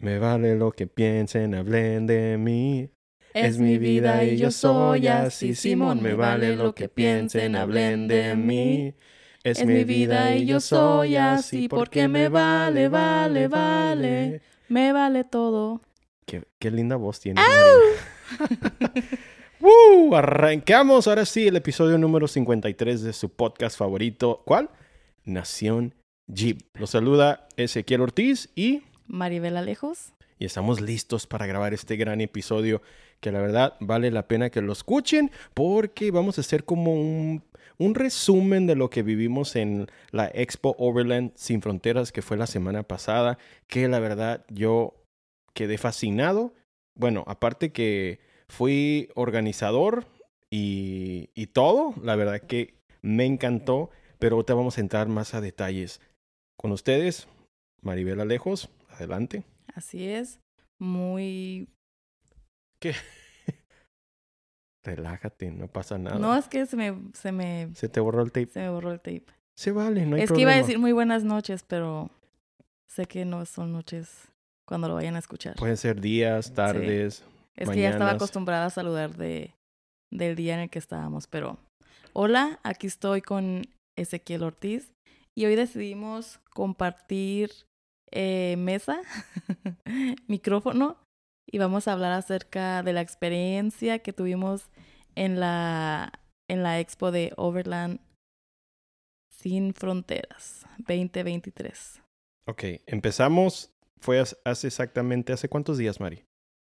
Me vale lo que piensen, hablen de mí. Es mi vida y yo soy así, Simón. Me vale lo que piensen, hablen de mí. Es mi vida y yo soy así porque me vale, vale, vale. Me vale todo. Qué, qué linda voz tiene. ¡Woo! Arrancamos ahora sí el episodio número 53 de su podcast favorito. ¿Cuál? Nación Jeep. Los saluda Ezequiel Ortiz y Maribel Alejos. y estamos listos para grabar este gran episodio que la verdad vale la pena que lo escuchen porque vamos a hacer como un, resumen de lo que vivimos en la Expo Overland Sin Fronteras que fue la semana pasada, que la verdad yo quedé fascinado. Bueno, aparte que fui organizador y, y todo, la verdad que me encantó, pero ahorita vamos a entrar más a detalles. Con ustedes, Maribel Alejos, adelante. Así es. Muy. ¿Qué? Relájate, no pasa nada. No, es que se me, se me, Se te borró el tape. se me borró el tape. Se vale, no hay es que iba a decir muy buenas noches, pero sé que no son noches cuando lo vayan a escuchar. Pueden ser días, tardes. es que ya estaba acostumbrada a saludar de, del día en el que estábamos, pero hola, aquí estoy con Ezequiel Ortiz y hoy decidimos compartir eh, mesa, micrófono y vamos a hablar acerca de la experiencia que tuvimos en la, en la expo de Overland Sin Fronteras 2023. Ok, empezamos. Fue hace- exactamente, ¿hace cuántos días, Mari?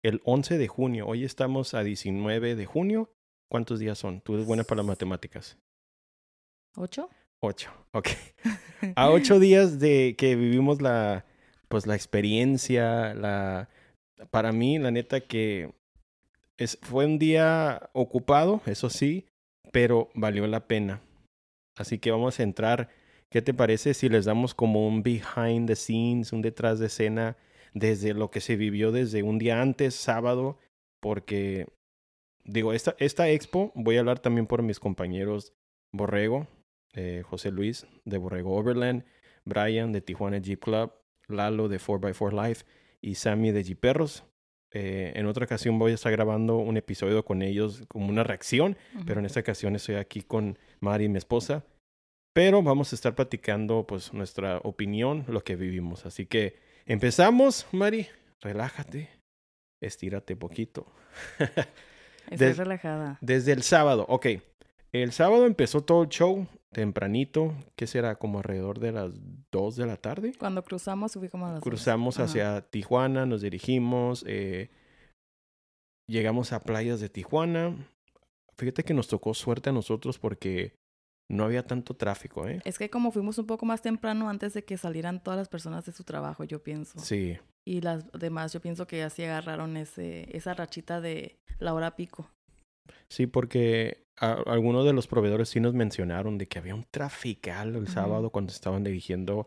El 11 de junio. Hoy estamos a 19 de junio. ¿Cuántos días son? Tú eres buena para las matemáticas. ¿Ocho? Ocho. Ok. A ocho días de que vivimos la, pues la experiencia, la, para mí, la neta que es, fue un día ocupado, eso sí, pero valió la pena. Así que vamos a entrar. ¿Qué te parece si les damos como un behind the scenes, un detrás de escena, desde lo que se vivió desde un día antes, sábado? Porque, digo, esta, esta expo, voy a hablar también por mis compañeros Borrego, eh, José Luis de Borrego Overland, Brian de Tijuana Jeep Club, Lalo de 4x4 Life y Sammy de Jeeperros. Eh, en otra ocasión voy a estar grabando un episodio con ellos como una reacción, pero en esta ocasión estoy aquí con Mari, mi esposa. Pero vamos a estar platicando pues nuestra opinión, lo que vivimos. Así que empezamos, Mari. Relájate, estírate poquito. Estoy des- relajada. Desde el sábado, ok. El sábado empezó todo el show tempranito, ¿qué será? Como alrededor de las 2 de la tarde. Cuando cruzamos, fui como a las dos. Cruzamos Ajá. hacia Tijuana, nos dirigimos, eh, llegamos a playas de Tijuana. Fíjate que nos tocó suerte a nosotros porque no había tanto tráfico, ¿eh? Es que como fuimos un poco más temprano antes de que salieran todas las personas de su trabajo, yo pienso. Sí, Y las demás, yo pienso que así agarraron ese, esa rachita de la hora pico. sí, porque a- algunos de los proveedores sí nos mencionaron de que había un trafical el sábado cuando estaban dirigiendo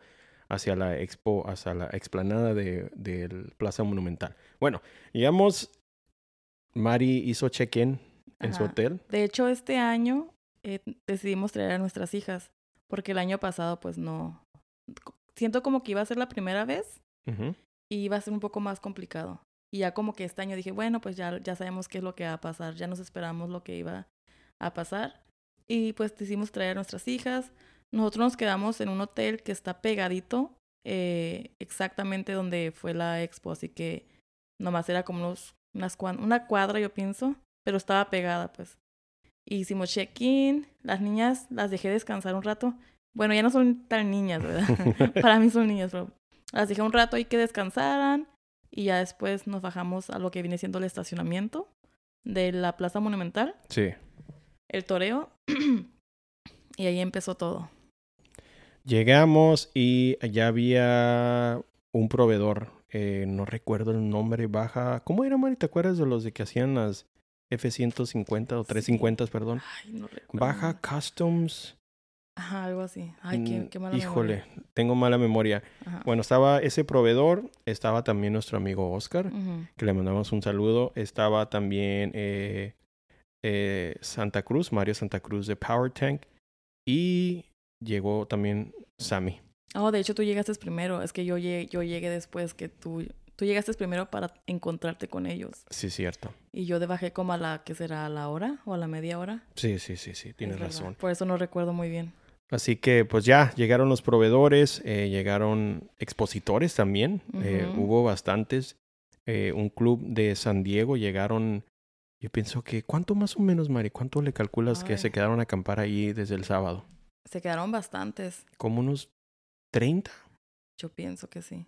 hacia la expo, hacia la explanada de, del Plaza Monumental. Bueno, llegamos, Mari hizo check-in en su hotel. De hecho, este año eh, decidimos traer a nuestras hijas, porque el año pasado, pues no. Siento como que iba a ser la primera vez y iba a ser un poco más complicado. Y ya como que este año dije, bueno, pues ya, ya sabemos qué es lo que va a pasar, ya nos esperamos lo que iba a pasar. Y pues decidimos traer a nuestras hijas. Nosotros nos quedamos en un hotel que está pegadito eh, exactamente donde fue la expo, así que nomás era como unos, unas, una cuadra, yo pienso, pero estaba pegada, pues. Hicimos check-in, las niñas las dejé descansar un rato. Bueno, ya no son tan niñas, ¿verdad? Para mí son niñas, pero las dejé un rato ahí que descansaran y ya después nos bajamos a lo que viene siendo el estacionamiento de la Plaza Monumental, Sí. El toreo, y ahí empezó todo. Llegamos y ya había un proveedor, eh, no recuerdo el nombre, baja. ¿Cómo era, Mari? ¿Te acuerdas de los de que hacían las F-150 o 350, perdón? Ay, no recuerdo. Baja Customs. Ajá, algo así. Ay, qué, Mm, qué mala Híjole, memoria. tengo mala memoria. Ajá. Bueno, estaba ese proveedor, estaba también nuestro amigo Oscar, que le mandamos un saludo. Estaba también eh, eh, Santa Cruz, Mario Santa Cruz de Power Tank. Y llegó también Sammy. Oh, de hecho tú llegaste primero. Es que yo llegué, yo llegué después que tú tú llegaste primero para encontrarte con ellos. Sí, cierto. Y yo bajé como a la, ¿qué será? ¿A la hora o a la media hora? Sí, sí, sí, sí, tienes razón. Por eso no recuerdo muy bien. Así que pues ya llegaron los proveedores, eh, llegaron expositores también, eh, hubo bastantes. Eh, un club de San Diego llegaron, yo pienso que, ¿cuánto más o menos, Mari? ¿Cuánto le calculas que se quedaron a acampar ahí desde el sábado? Se quedaron bastantes. ¿Como unos 30? Yo pienso que sí.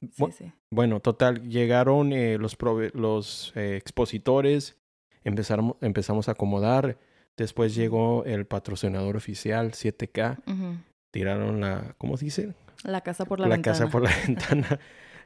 Sí, Bu- sí. Bueno, total, llegaron eh, los, los eh, expositores, empezaron, empezamos a acomodar, después llegó el patrocinador oficial 7K, Ujú. tiraron la, ¿cómo se dice? La casa por la, la ventana. casa por la ventana.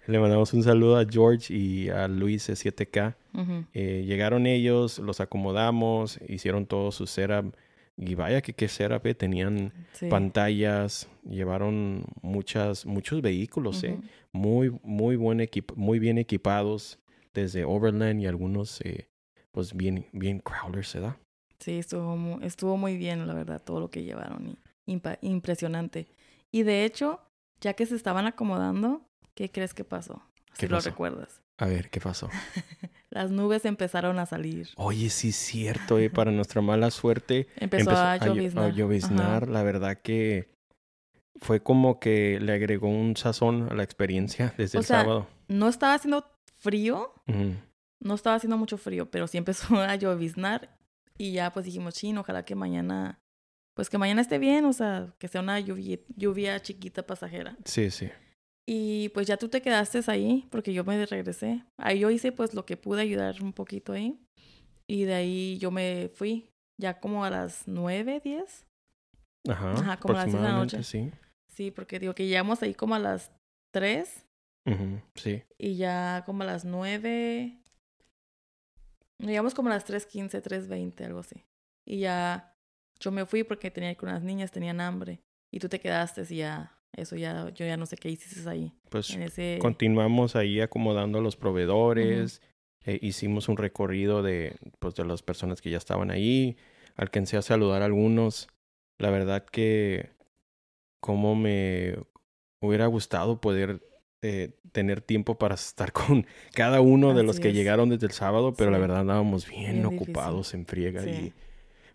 Le mandamos un saludo a George y a Luis de 7K. Ujú. Eh, llegaron ellos, los acomodamos, hicieron todo su setup. Y vaya que qué setup, eh, tenían Sí. pantallas, llevaron muchas, muchos vehículos, eh. Muy, muy buen equipo, muy bien equipados. Desde Overland y algunos, eh, pues bien, bien crawlers, ¿se da? Sí, estuvo muy, estuvo muy bien, la verdad, todo lo que llevaron. y impresionante. Y de hecho, ya que se estaban acomodando, ¿qué crees que pasó? ¿Qué Si lo recuerdas. A ver, ¿qué pasó? Las nubes empezaron a salir. Oye, sí es cierto, eh, para nuestra mala suerte. Empezó, empezó a llo- lloviznar. a lloviznar. La verdad que fue como que le agregó un sazón a la experiencia desde O el sea, sábado. No estaba haciendo frío, no estaba haciendo mucho frío, pero sí empezó a lloviznar y ya pues dijimos, chin, ojalá que mañana, pues que mañana esté bien, o sea, que sea una lluvia, lluvia chiquita pasajera. Sí, sí. Y pues ya tú te quedaste ahí porque yo me regresé. Ahí yo hice pues lo que pude ayudar un poquito ahí. Y de ahí yo me fui ya como a las nueve, diez. Ajá. Ajá, como a las diez de la noche. Sí. Sí, porque digo que llegamos ahí como a las tres Ujú, Sí. y ya como a las nueve. Llegamos como a las tres quince, tres veinte, algo así. Y ya yo me fui porque tenía que ir con las niñas, tenían hambre. Y tú te quedaste y ya, eso ya, yo ya no sé qué hiciste ahí. Pues ese... continuamos ahí acomodando a los proveedores. eh, hicimos un recorrido de, pues, de las personas que ya estaban ahí. Alcancé a saludar a algunos. La verdad que como me hubiera gustado poder eh, tener tiempo para estar con cada uno de los que es. llegaron desde el sábado, pero la verdad andábamos bien, Bien ocupados en friega. Sí. Y...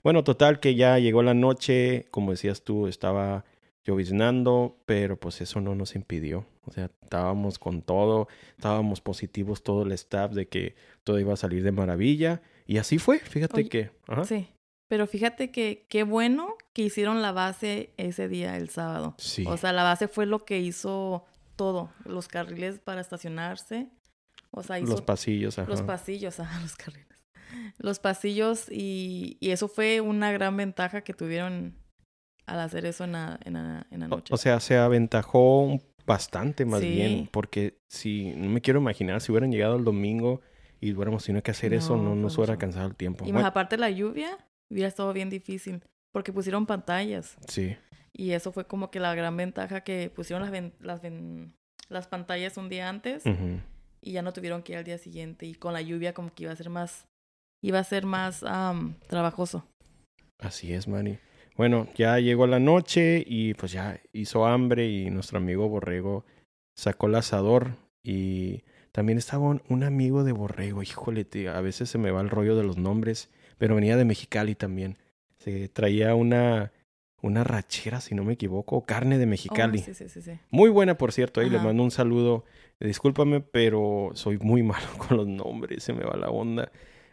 Bueno, total que ya llegó la noche, como decías tú, estaba lloviznando, pero pues eso no nos impidió. O sea, estábamos con todo, estábamos positivos todo el staff de que todo iba a salir de maravilla. Y así fue, fíjate Oye, que... Ajá. Sí. Pero fíjate que qué bueno que hicieron la base ese día, el sábado. Sí. O sea, la base fue lo que hizo todo. Los carriles para estacionarse. O sea, hizo los pasillos, ajá. los pasillos, ajá, los carriles. Los pasillos y, y eso fue una gran ventaja que tuvieron al hacer eso en la, en la, en la O- noche. O sea, se aventajó bastante más Sí. bien, porque si no me quiero imaginar si hubieran llegado el domingo y hubiéramos tenido que hacer eso, No, nos hubiera mucho. cansado el tiempo. y Bueno, más aparte la lluvia, hubiera estado bien difícil. Porque pusieron pantallas. sí, Y eso fue como que la gran ventaja que pusieron las, ven- las, ven- las pantallas un día antes y ya no tuvieron que ir al día siguiente. Y con la lluvia como que iba a ser más, iba a ser más am, trabajoso. así es, Manny. Bueno, ya llegó la noche y pues ya hizo hambre y nuestro amigo Borrego sacó el asador y también estaba un, un amigo de Borrego, híjole, tío, a veces se me va el rollo de los nombres, pero venía de Mexicali también. Se traía una, una rachera, si no me equivoco, carne de Oh, Mexicali. sí, sí, sí, sí. Muy buena, por cierto, ahí le mando un saludo. Discúlpame, pero soy muy malo con los nombres, se me va la onda.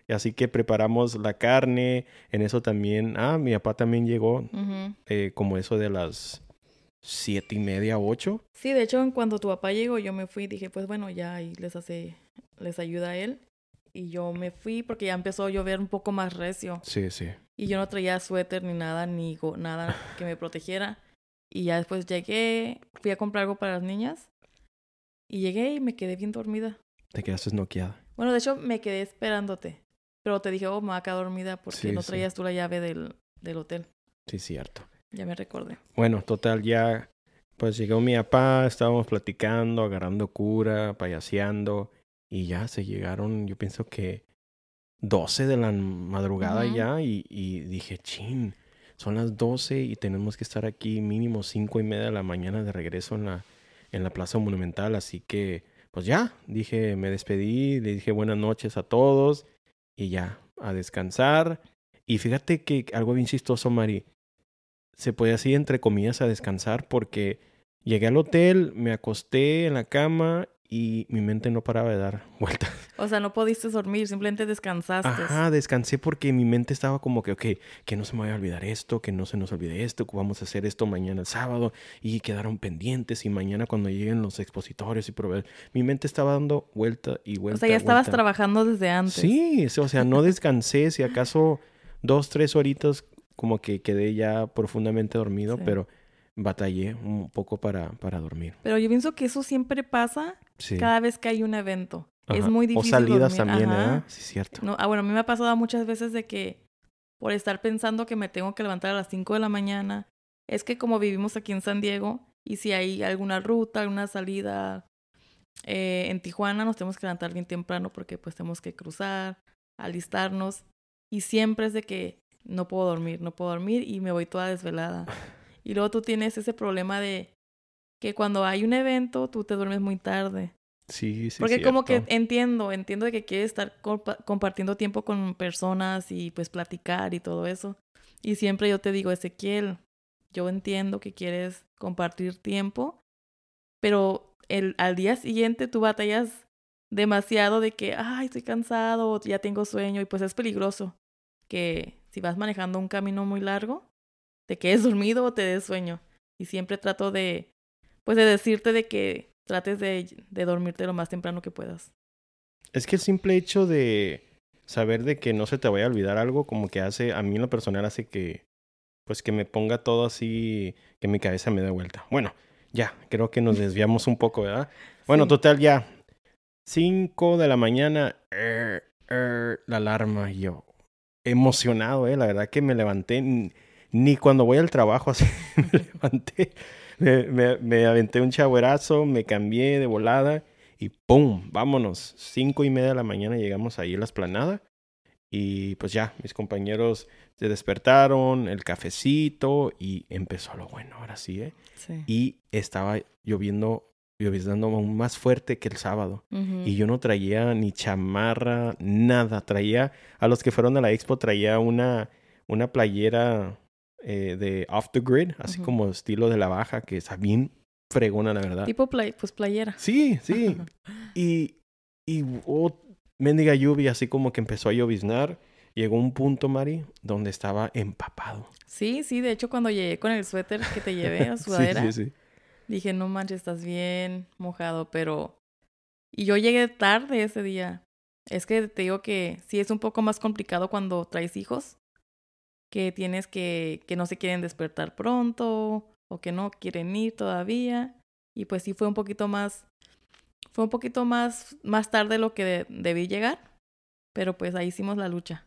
Así que preparamos la carne, en eso también, ah, mi papá también llegó, eh, como eso de las siete y media, ocho. Sí, de hecho, cuando tu papá llegó, yo me fui y dije, pues bueno, ya ahí les hace, les ayuda a él. Y yo me fui porque ya empezó a llover un poco más recio. Sí, sí. Y yo no traía suéter ni nada, ni go- nada que me protegiera. Y ya después llegué, fui a comprar algo para las niñas. Y llegué y me quedé bien dormida. Te quedaste noqueada. Bueno, de hecho, me quedé esperándote. Pero te dije, oh, me voy a quedar dormida porque Sí, no sí. traías tú la llave del, del hotel. Sí, cierto. Ya me recordé. Bueno, total, ya, pues llegó mi papá, estábamos platicando, agarrando cura, payaseando, y ya se llegaron, yo pienso que 12 de la madrugada ya, y, y dije, chin, son las 12 y tenemos que estar aquí mínimo cinco y media de la mañana de regreso en la, en la Plaza Monumental, así que pues ya, dije, me despedí, le dije buenas noches a todos y ya, a descansar. Y fíjate que algo bien chistoso, Mari, se puede así entre comillas a descansar porque llegué al hotel, me acosté en la cama y mi mente no paraba de dar vueltas. O sea, no pudiste dormir, simplemente descansaste. Ajá, descansé porque mi mente estaba como que, ok, que no se me vaya a olvidar esto, que no se nos olvide esto, que vamos a hacer esto mañana el sábado y quedaron pendientes y mañana cuando lleguen los expositores y proveedores. Mi mente estaba dando vuelta y vuelta. O sea, ya estabas trabajando desde antes. Sí, o sea, no descansé, si acaso dos, tres horitas como que quedé ya profundamente dormido, pero batallé un poco para, para dormir. Pero yo pienso que eso siempre pasa cada vez que hay un evento. Es muy difícil. O salidas también, ¿eh? Sí, cierto. No, ah, bueno, a mí me ha pasado muchas veces de que por estar pensando que me tengo que levantar a las 5 de la mañana, es que como vivimos aquí en San Diego, y si hay alguna ruta, alguna salida eh, en Tijuana, nos tenemos que levantar bien temprano porque pues tenemos que cruzar, alistarnos, y siempre es de que no puedo dormir, no puedo dormir y me voy toda desvelada. Y luego tú tienes ese problema de que cuando hay un evento, tú te duermes muy tarde. Sí, sí. Porque como que entiendo, entiendo de que quieres estar compartiendo tiempo con personas y pues platicar y todo eso. Y siempre yo te digo, Ezequiel, yo entiendo que quieres compartir tiempo, pero el, al día siguiente tú batallas demasiado de que, ay, estoy cansado, ya tengo sueño y pues es peligroso que si vas manejando un camino muy largo, te quedes dormido o te des sueño. Y siempre trato de, pues de decirte de que trates de, de dormirte lo más temprano que puedas. Es que el simple hecho de saber de que no se te vaya a olvidar algo, como que hace, a mí en lo personal hace que, pues que me ponga todo así, que mi cabeza me dé vuelta. Bueno, ya, creo que nos desviamos un poco, ¿verdad? Bueno, total, ya. Cinco de la mañana, er, er, la alarma, yo. Emocionado, ¿eh? La verdad que me levanté, ni cuando voy al trabajo así me levanté me, me, aventé un chagüerazo, me cambié de volada y ¡pum! Vámonos. Cinco y media de la mañana llegamos ahí a la esplanada. Y pues ya, mis compañeros se despertaron, el cafecito y empezó lo bueno, ahora sí, ¿eh? Sí. Y estaba lloviendo, lloviendo aún más fuerte que el sábado. Y yo no traía ni chamarra, nada. Traía, a los que fueron a la expo, traía una, una playera eh, de Off the Grid, así como estilo de la baja, que está bien fregona, la verdad. Tipo play, pues playera. Sí, sí. y, y oh, mendiga lluvia, así como que empezó a lloviznar. Llegó un punto, Mari, donde estaba empapado. Sí, sí, de hecho cuando llegué con el suéter que te llevé a sudadera, sí, sí, sí. dije, no manches, estás bien mojado, pero... Y yo llegué tarde ese día. Es que te digo que sí es un poco más complicado cuando traes hijos, que tienes que, que no se quieren despertar pronto o que no quieren ir todavía. Y pues sí fue un poquito más, fue un poquito más, más tarde lo que debí llegar, pero pues ahí hicimos la lucha.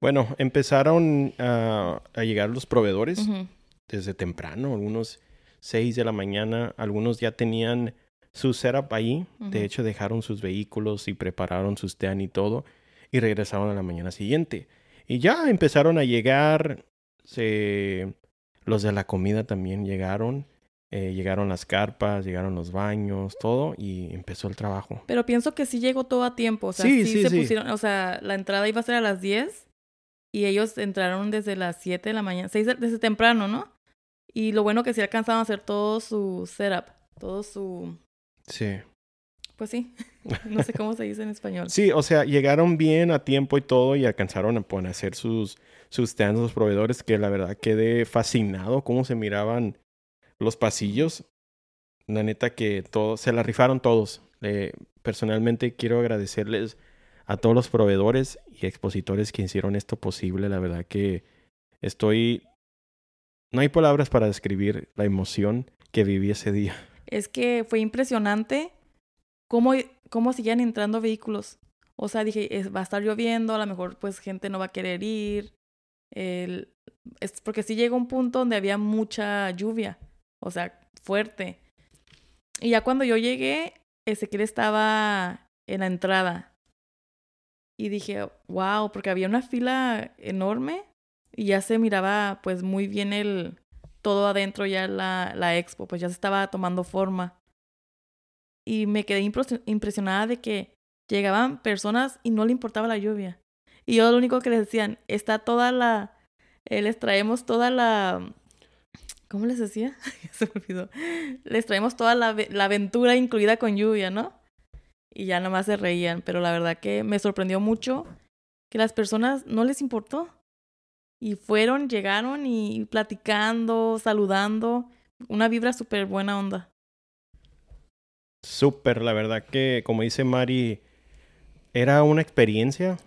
Bueno, empezaron a, a llegar los proveedores desde temprano, algunos seis de la mañana, algunos ya tenían su setup ahí, de hecho dejaron sus vehículos y prepararon sus tean y todo, y regresaron a la mañana siguiente. Y ya empezaron a llegar, se... los de la comida también llegaron, eh, llegaron las carpas, llegaron los baños, todo, y empezó el trabajo. Pero pienso que sí llegó todo a tiempo, o sea, sí, sí, se pusieron, o sea, la entrada iba a ser a las 10 y ellos entraron desde las 7 de la mañana, 6 desde temprano, ¿no? Y lo bueno que sí alcanzaron a hacer todo su setup, todo su... Sí. Pues sí, no sé cómo se dice en español. Sí, o sea, llegaron bien a tiempo y todo y alcanzaron a poner, hacer sus, sus stands los proveedores que la verdad quedé fascinado cómo se miraban los pasillos. La neta que todo, se la rifaron todos. personalmente quiero agradecerles a todos los proveedores y expositores que hicieron esto posible. La verdad que estoy... No hay palabras para describir la emoción que viví ese día. Es que fue impresionante cómo, cómo siguen entrando vehículos. O sea, dije, va a estar lloviendo, a lo mejor pues gente no va a querer ir. El, es porque sí llegó un punto donde había mucha lluvia, o sea, fuerte. Y ya cuando yo llegué, Ezequiel estaba en la entrada. Y dije, wow, porque había una fila enorme y ya se miraba pues muy bien el todo adentro ya la, la expo, pues ya se estaba tomando forma. Y me quedé impresionada de que llegaban personas y no le importaba la lluvia. Y yo lo único que les decían, está toda la, eh, les traemos toda la, ¿cómo les decía? Se me olvidó. Les traemos toda la, la aventura incluida con lluvia, ¿no? Y ya nomás se reían, pero la verdad que me sorprendió mucho que las personas no les importó. Y fueron, llegaron y platicando, saludando. Una vibra súper buena onda. Súper, la verdad que, como dice Mari, era una experiencia.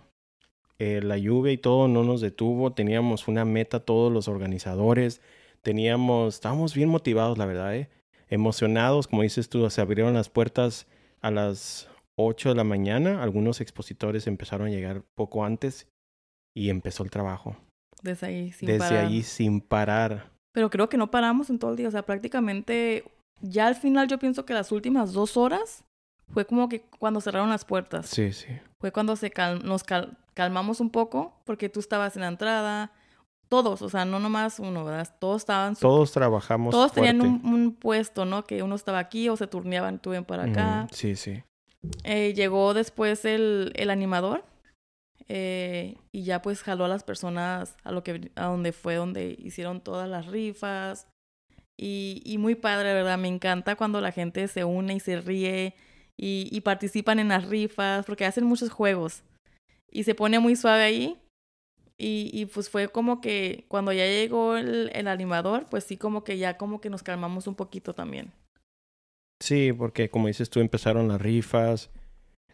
Eh, la lluvia y todo no nos detuvo. Teníamos una meta todos los organizadores. Teníamos, estábamos bien motivados, la verdad, ¿eh? emocionados. Como dices tú, se abrieron las puertas a las 8 de la mañana. Algunos expositores empezaron a llegar poco antes y empezó el trabajo. Desde ahí, sin Desde parar. ahí, sin parar. Pero creo que no paramos en todo el día. O sea, prácticamente ya al final yo pienso que las últimas dos horas fue como que cuando cerraron las puertas. Sí, sí. Fue cuando se nos calmamos un poco porque tú estabas en la entrada. Todos, o sea, no nomás uno, ¿verdad? Todos estaban... Todos trabajamos Todos tenían un, puesto, ¿no? Que uno estaba aquí o se turneaban, tú ven para acá. sí, sí. Eh, llegó después el, el animador eh, y ya pues jaló a las personas a lo que a donde fue donde hicieron todas las rifas y, muy padre verdad me encanta cuando la gente se une y se ríe y, participan en las rifas porque hacen muchos juegos y se pone muy suave ahí y, pues fue como que cuando ya llegó el, animador pues sí como que ya como que nos calmamos un poquito también Sí, porque como dices tú, empezaron las rifas.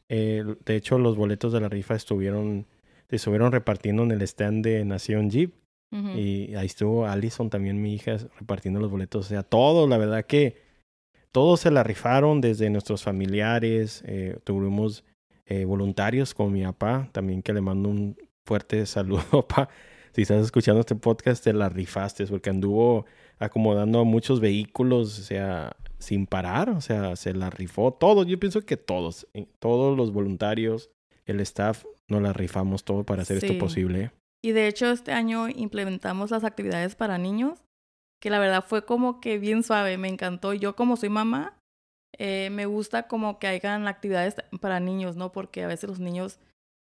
Eh, de hecho, los boletos de la rifa estuvieron, estuvieron repartiendo en el stand de Nación Jeep. Y ahí estuvo Allison, también mi hija, repartiendo los boletos. O sea, todos, la verdad que todos se la rifaron, desde nuestros familiares. Eh, tuvimos eh, voluntarios con mi papá, también que le mando un fuerte saludo, papá. Si estás escuchando este podcast, te la rifaste, porque anduvo acomodando muchos vehículos, o sea, sin parar, o sea, se la rifó todo. Yo pienso que todos, eh, todos los voluntarios, el staff, nos la rifamos todo para hacer esto posible. Y de hecho este año implementamos las actividades para niños, que la verdad fue como que bien suave, me encantó. Yo como soy mamá, eh, me gusta como que hagan actividades para niños, ¿no? Porque a veces los niños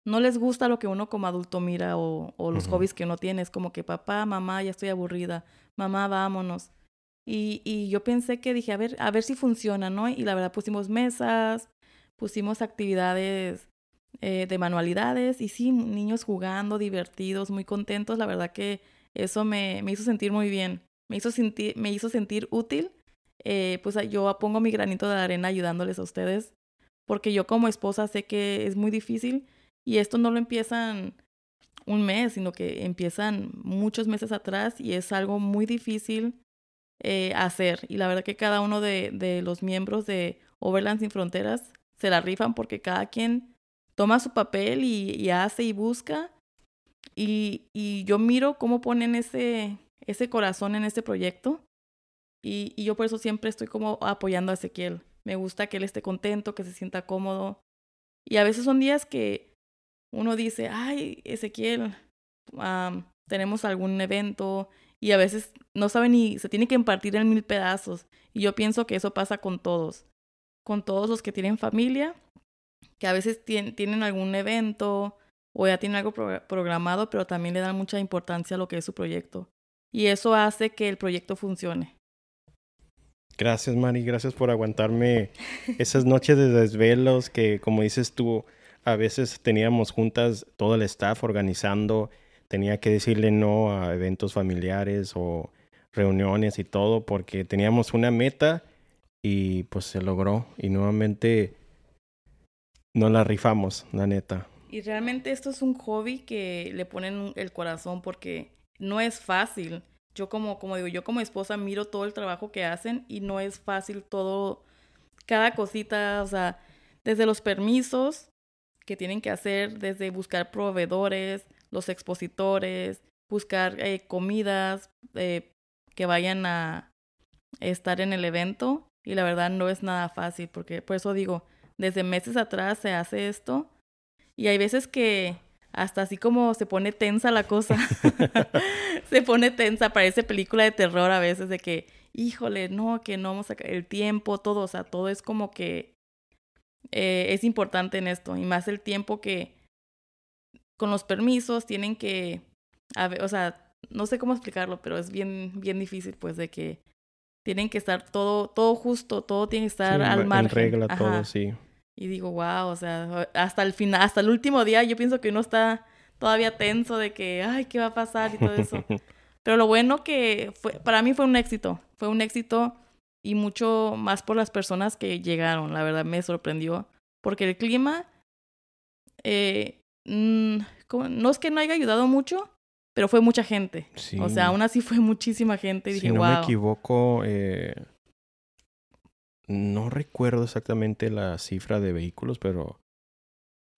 no les gusta lo que uno como adulto mira o, o los hobbies que uno tiene. Es como que papá, mamá, ya estoy aburrida, mamá, vámonos. Y, y yo pensé que dije, a ver, a ver si funciona, ¿no? Y la verdad pusimos mesas, pusimos actividades eh, de manualidades y sí, niños jugando, divertidos, muy contentos. La verdad que eso me, me hizo sentir muy bien. Me hizo sentir, me hizo sentir útil. Eh, pues yo pongo mi granito de arena ayudándoles a ustedes. Porque yo como esposa sé que es muy difícil y esto no lo empiezan un mes, sino que empiezan muchos meses atrás y es algo muy difícil eh, hacer. Y la verdad que cada uno de, de los miembros de Overland Sin Fronteras se la rifan porque cada quien toma su papel y, hace y busca. Y, yo miro cómo ponen ese, corazón en este proyecto. Y, y, yo por eso siempre estoy como apoyando a Ezequiel. Me gusta que él esté contento, que se sienta cómodo. Y a veces son días que uno dice, ay, Ezequiel, tenemos algún evento y a veces no sabe ni, se tiene que impartir en mil pedazos. Y yo pienso que eso pasa con todos, con todos los que tienen familia, que a veces tienen, algún evento o ya tienen algo programado, pero también le dan mucha importancia a lo que es su proyecto. Y eso hace que el proyecto funcione. Gracias, Mari. Gracias por aguantarme esas noches de desvelos que, como dices tú, a veces teníamos juntas todo el staff organizando tenía que decirle no a eventos familiares o reuniones y todo porque teníamos una meta y pues se logró y nuevamente no la rifamos, la neta. Y realmente esto es un hobby que le ponen el corazón porque no es fácil. Yo como, como digo, yo como esposa miro todo el trabajo que hacen y no es fácil todo, cada cosita, o sea, desde los permisos que tienen que hacer, desde buscar proveedores, los expositores, buscar eh, comidas eh, que vayan a estar en el evento y la verdad no es nada fácil porque por eso digo, desde meses atrás se hace esto y hay veces que hasta así como se pone tensa la cosa, se pone tensa, parece película de terror a veces de que, híjole, no, que no vamos a el tiempo, todo, o sea, todo es como que eh, es importante en esto. Y más el tiempo que con los permisos tienen que, o sea, no sé cómo explicarlo, pero es bien, bien difícil, pues, de que tienen que estar todo, todo justo, todo tiene que estar al margen. En regla, todo, sí. Y digo, wow, o sea, hasta el final, hasta el último día, yo pienso que uno está todavía tenso de que, ay, ¿qué va a pasar? y todo eso. Pero lo bueno que fue, para mí fue un éxito, fue un éxito y mucho más por las personas que llegaron, la verdad me sorprendió, porque el clima, eh, mm, no es que no haya ayudado mucho, pero fue mucha gente. O sea, aún así fue muchísima gente. Y si no me equivoco, eh, no recuerdo exactamente la cifra de vehículos, pero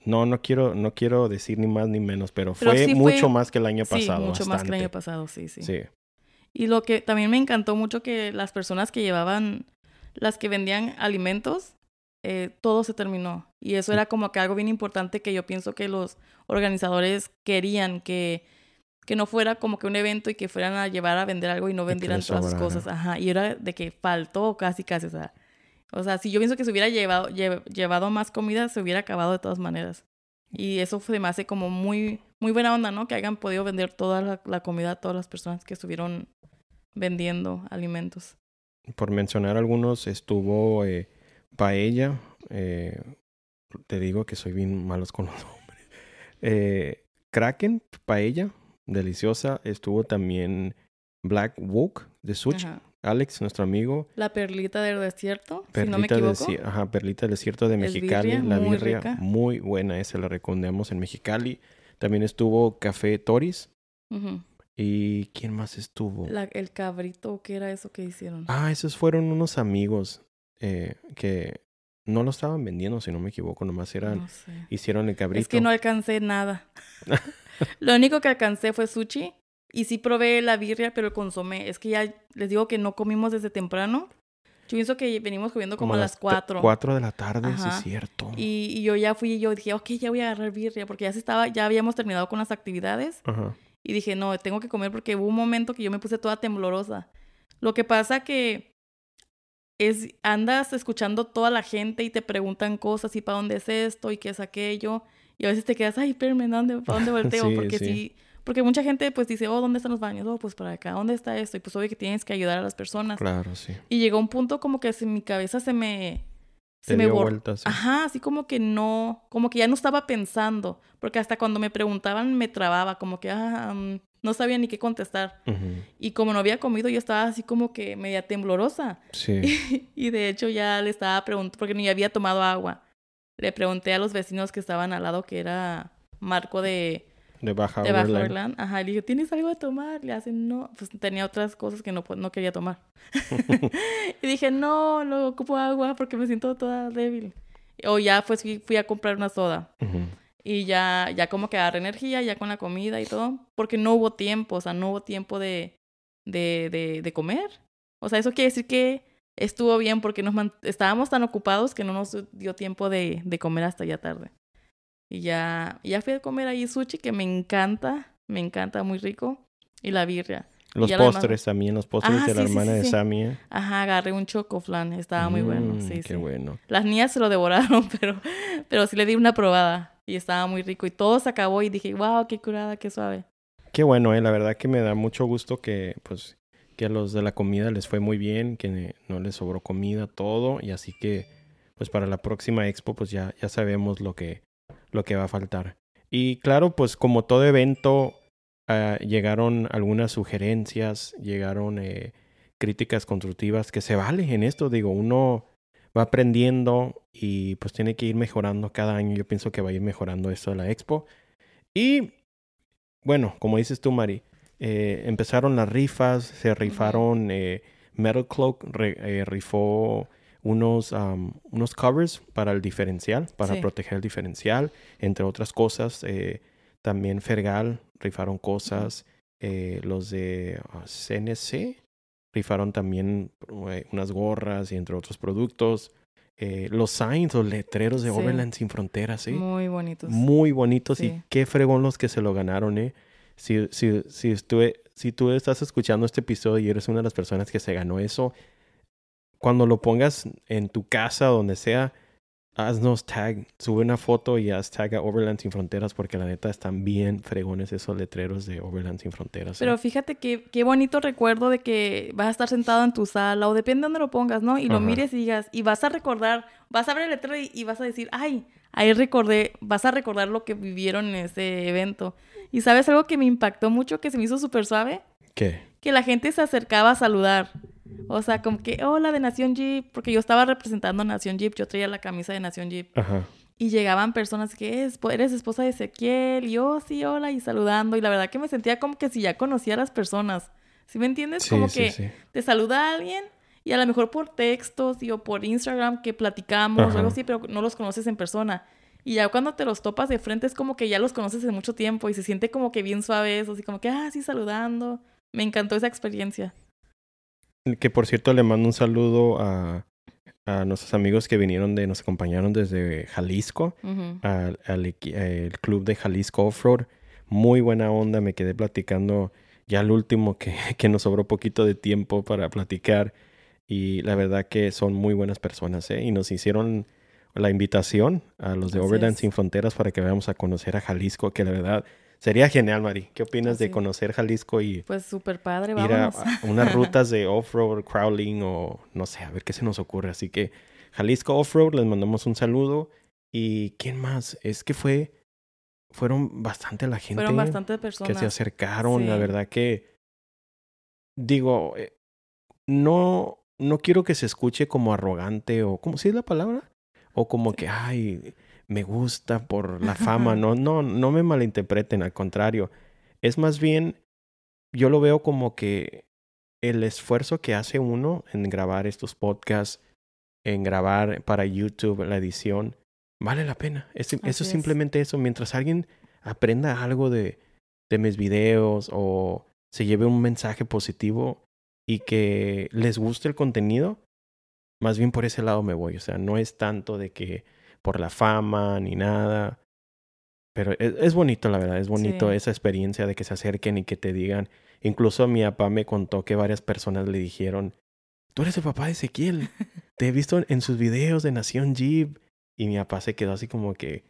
no, no quiero, no quiero decir ni más ni menos, pero, fue mucho más que el año pasado. Sí, mucho más que el año pasado, sí, sí. Sí. Y lo que también me encantó mucho que las personas que llevaban, las que vendían alimentos, eh, todo se terminó. Y eso era como que algo bien importante que yo pienso que los organizadores querían que, que no fuera como que un evento y que fueran a llevar a vender algo y no vendieran todas las cosas. Ajá. Y era de que faltó casi, casi. O sea, o sea si yo pienso que se hubiera llevado, llevado más comida, se hubiera acabado de todas maneras. Y eso se me hace como muy, muy buena onda, ¿no? Que hayan podido vender toda la, la comida a todas las personas que estuvieron vendiendo alimentos. Por mencionar algunos, estuvo eh, Paella. Eh, te digo que soy bien malos con los nombres. Eh, Kraken, Paella, deliciosa. Estuvo también Black Wok de Such. Alex, nuestro amigo. La perlita del desierto, si no me equivoco. Ajá, perlita del desierto de Mexicali. la birria, muy buena, esa la recomendamos en Mexicali. También estuvo Café Toris. ¿Y quién más estuvo? el cabrito, ¿qué era eso que hicieron? Ah, esos fueron unos amigos eh, que no lo estaban vendiendo, si no me equivoco, nomás eran, hicieron el cabrito. Es que no alcancé nada. lo único que alcancé fue sushi y sí probé la birria, pero el consomé. Es que ya les digo que no comimos desde temprano. Yo pienso que venimos comiendo como, a las cuatro. Cuatro de la tarde, sí es cierto. Y, y, yo ya fui y yo dije, ok, ya voy a agarrar birria, porque ya se estaba, ya habíamos terminado con las actividades. Ajá. Y dije, no, tengo que comer porque hubo un momento que yo me puse toda temblorosa. Lo que pasa que es, andas escuchando toda la gente y te preguntan cosas y para dónde es esto y qué es aquello. Y a veces te quedas, ay, espérame, ¿dónde, ¿para dónde volteo? porque sí. Porque mucha gente pues dice, oh, ¿dónde están los baños? Oh, pues para acá, ¿dónde está esto? Y pues obvio que tienes que ayudar a las personas. Claro, sí. Y llegó un punto como que en mi cabeza se me, se me dio Ajá, así como que no, como que ya no estaba pensando, porque hasta cuando me preguntaban me trababa, como que ah, mm, no sabía ni qué contestar. Y como no había comido, yo estaba así como que media temblorosa. Sí. y de hecho ya le estaba preguntando, porque ni había tomado agua. Le pregunté a los vecinos que estaban al lado, que era Marco de de Baja, de Baja Ajá, le dije, ¿tienes algo de tomar? Le hacen, no. Pues tenía otras cosas que no, no quería tomar. y dije, no, no ocupo agua porque me siento toda débil. O ya pues fui, a comprar una soda. Y ya, ya como que agarré energía, ya con la comida y todo. Porque no hubo tiempo, o sea, no hubo tiempo de, de, de, de comer. O sea, eso quiere decir que estuvo bien porque nos estábamos tan ocupados que no nos dio tiempo de, de comer hasta ya tarde. Y ya, ya fui a comer ahí sushi, que me encanta, me encanta, muy rico. Y la birria. Los postres también, los postres ah, de la hermana de Sammy. Ajá, agarré un chocoflan, estaba muy bueno, mm, sí, qué bueno. Las niñas se lo devoraron, pero, pero sí le di una probada y estaba muy rico. Y todo se acabó y dije, wow, qué curada, qué suave. Qué bueno, eh, la verdad que me da mucho gusto que, pues, que a los de la comida les fue muy bien, que no les sobró comida, todo. Y así que, pues, para la próxima expo, pues ya, ya sabemos lo que, lo que va a faltar. Y claro, pues como todo evento, ah, llegaron algunas sugerencias, llegaron eh, críticas constructivas que se vale en esto. Digo, uno va aprendiendo y pues tiene que ir mejorando cada año. Yo pienso que va a ir mejorando esto de la expo. Y bueno, como dices tú, Mari, eh, empezaron las rifas, se rifaron, eh, Metal Cloak rifó unos, unos covers para el diferencial, para proteger el diferencial, entre otras cosas. Eh, también Fergal rifaron cosas. Eh, los de CNC ah, rifaron también eh, unas gorras y entre otros productos. los signs, los letreros de Overland sin fronteras, ¿sí? Muy bonitos. Muy bonitos y qué fregón los que se lo ganaron, ¿eh? Si, si, si, si tú estás escuchando este episodio y eres una de las personas que se ganó eso, cuando lo pongas en tu casa, donde sea, haznos tag, sube una foto y haz tag a Overland Sin Fronteras porque la neta están bien fregones esos letreros de Overland Sin Fronteras. ¿eh? Pero fíjate que qué bonito recuerdo de que vas a estar sentado en tu sala o depende de dónde lo pongas, ¿no? Y lo Ajá. mires y digas, y vas a recordar, vas a ver el letrero y, y vas a decir, ay, ahí recordé, vas a recordar lo que vivieron en ese evento. Y sabes algo que me impactó mucho, que se me hizo súper suave, ¿Qué? que la gente se acercaba a saludar. O sea, como que, hola de Nación Jeep, porque yo estaba representando a Nación Jeep, yo traía la camisa de Nación Jeep. Ajá. Y llegaban personas que "Es- eres esposa de Ezequiel, y yo sí, hola, y saludando. Y la verdad que me sentía como que si ya conocía a las personas. ¿Sí me entiendes? Sí, como sí, que sí. te saluda alguien y a lo mejor por textos y o por Instagram que platicamos o Ajá. algo así, pero no los conoces en persona. Y ya cuando te los topas de frente es como que ya los conoces de mucho tiempo y se siente como que bien suave eso, así como que, ah, sí, saludando. Me encantó esa experiencia. Que por cierto le mando un saludo a, a nuestros amigos que vinieron de, nos acompañaron desde Jalisco, al, al club de Jalisco Offroad. Muy buena onda, me quedé platicando ya el último que, que nos sobró poquito de tiempo para platicar. Y la verdad que son muy buenas personas, ¿eh? Y nos hicieron la invitación a los de Overland. Sin Fronteras para que vayamos a conocer a Jalisco, que la verdad sería genial, Mari. ¿Qué opinas de conocer Jalisco y Pues súper padre, ir a, a unas rutas de off-road, crawling o no sé, a ver qué se nos ocurre. Así que Jalisco Off-Road, les mandamos un saludo. ¿Y quién más? Es que fue, fueron bastante la gente Fueron bastantes que personas. se acercaron. La verdad que, digo, eh, no, no quiero que se escuche como arrogante o, ¿cómo sí es la palabra? O como que, ay, me gusta por la fama. No, no, no me malinterpreten, al contrario. Es más bien, yo lo veo como que el esfuerzo que hace uno en grabar estos podcasts, en grabar para YouTube la edición, vale la pena. Es- eso es. simplemente eso. Mientras alguien aprenda algo de, de mis videos o se lleve un mensaje positivo y que les guste el contenido, más bien por ese lado me voy. O sea, no es tanto de que por la fama ni nada. Pero es, es bonito, la verdad, es bonito Sí. esa experiencia de que se acerquen y que te digan. Incluso mi papá me contó que varias personas le dijeron, tú eres el papá de Ezequiel, te he visto en sus videos de Nación Jeep. Y mi papá se quedó así como que,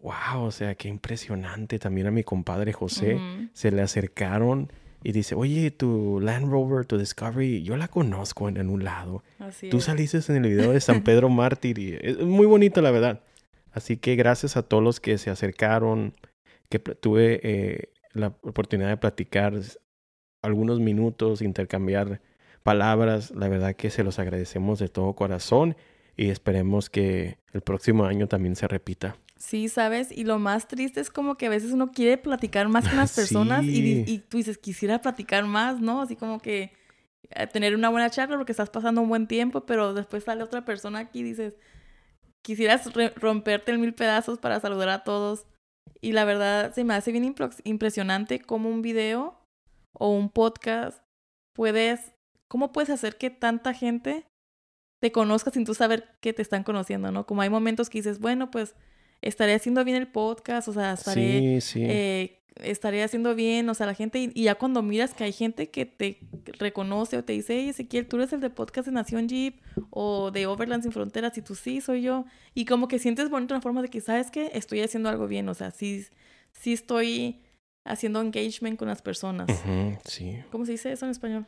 wow, o sea, qué impresionante. También a mi compadre José se le acercaron y dice, oye, tu Land Rover, tu Discovery, yo la conozco en, en un lado. Así Tú es. saliste en el video de San Pedro Mártir y es muy bonito, la verdad. Así que gracias a todos los que se acercaron, que tuve eh, la oportunidad de platicar algunos minutos, intercambiar palabras. La verdad que se los agradecemos de todo corazón y esperemos que el próximo año también se repita. Sí, ¿sabes? Y lo más triste es como que a veces uno quiere platicar más con las personas y, Sí. y tú dices, quisiera platicar más, ¿no? Así como que eh, tener una buena charla porque estás pasando un buen tiempo, pero después sale otra persona aquí y dices, quisieras romperte en mil pedazos para saludar a todos. Y la verdad se me hace bien impresionante cómo un video o un podcast puedes, cómo puedes hacer que tanta gente te conozca sin tú saber que te están conociendo, ¿no? Como hay momentos que dices, bueno, pues estaré haciendo bien el podcast, o sea, estaré, Sí, sí. eh, estaré haciendo bien, o sea, la gente, y, y ya cuando miras que hay gente que te reconoce o te dice, hey, Ezequiel, tú eres el de podcast de Nación Jeep o de Overland Sin Fronteras, y tú sí, soy yo, y como que sientes bonito una forma de que, ¿sabes qué? Estoy haciendo algo bien, o sea, sí, sí estoy haciendo engagement con las personas. Sí. ¿Cómo se dice eso en español?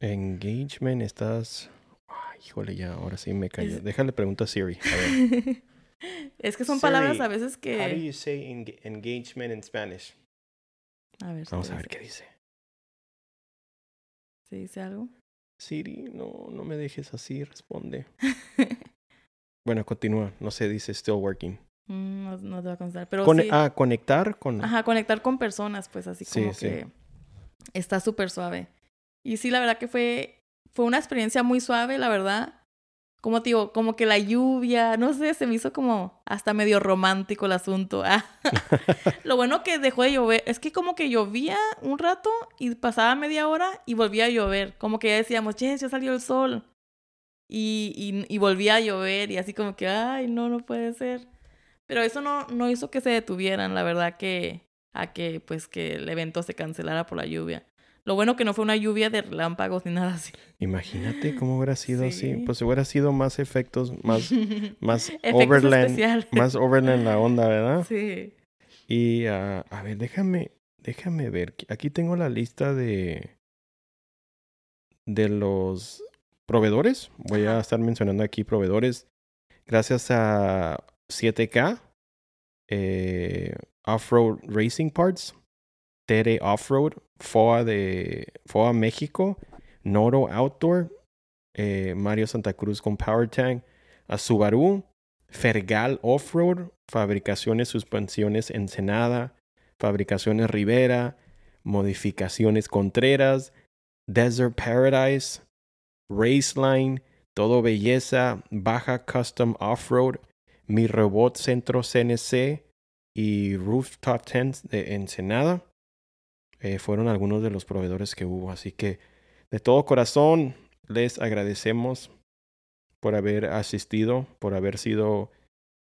Engagement, estás. Ay, híjole, ya, ahora sí me cayó. Es- Déjale pregunta a Siri. A ver. es que son palabras a veces How do que... you say enga- engagement in Spanish? A ver, si Vamos a ver qué dice. ¿Se dice algo? Siri, no, no me dejes así, responde. Bueno, continúa. No sé, dice still working. Mm, no, no te va a contestar, pero Cone- sí. Ah, conectar con. Ajá, conectar con personas, pues así Sí, como sí. que está súper suave. Y sí, la verdad que fue, fue una experiencia muy suave, la verdad. Como te digo, como que la lluvia, no sé, se me hizo como hasta medio romántico el asunto. Ah. Lo bueno que dejó de llover, es que como que llovía un rato y pasaba media hora y volvía a llover. Como que ya decíamos, yes, ya salió el sol. Y, y, y volvía a llover y así como que, ay, no, no puede ser. Pero eso no, no hizo que se detuvieran, la verdad que a que pues que el evento se cancelara por la lluvia. Lo bueno que no fue una lluvia de relámpagos ni nada así. Imagínate cómo hubiera sido Sí. así. Pues hubiera sido más efectos, más, más Efectos overland. especiales. Más overland la onda, ¿verdad? Sí. Y ah, a ver, déjame, déjame ver. Aquí tengo la lista de de los proveedores. Voy a estar mencionando aquí proveedores. Gracias a 7K, eh, Off-Road Racing Parts, Tere Off-Road, FOA de FOA México, Noro Outdoor, eh, Mario Santa Cruz con Power Tank, a Subaru, Fergal Off-Road, Fabricaciones Suspensiones Ensenada, Fabricaciones Rivera, Modificaciones Contreras, Desert Paradise, Raceline, Todo Belleza, Baja Custom Off-Road, Mi Robot Centro CNC y Rooftop Tents de Ensenada. Eh, fueron algunos de los proveedores que hubo. Así que de todo corazón les agradecemos por haber asistido, por haber sido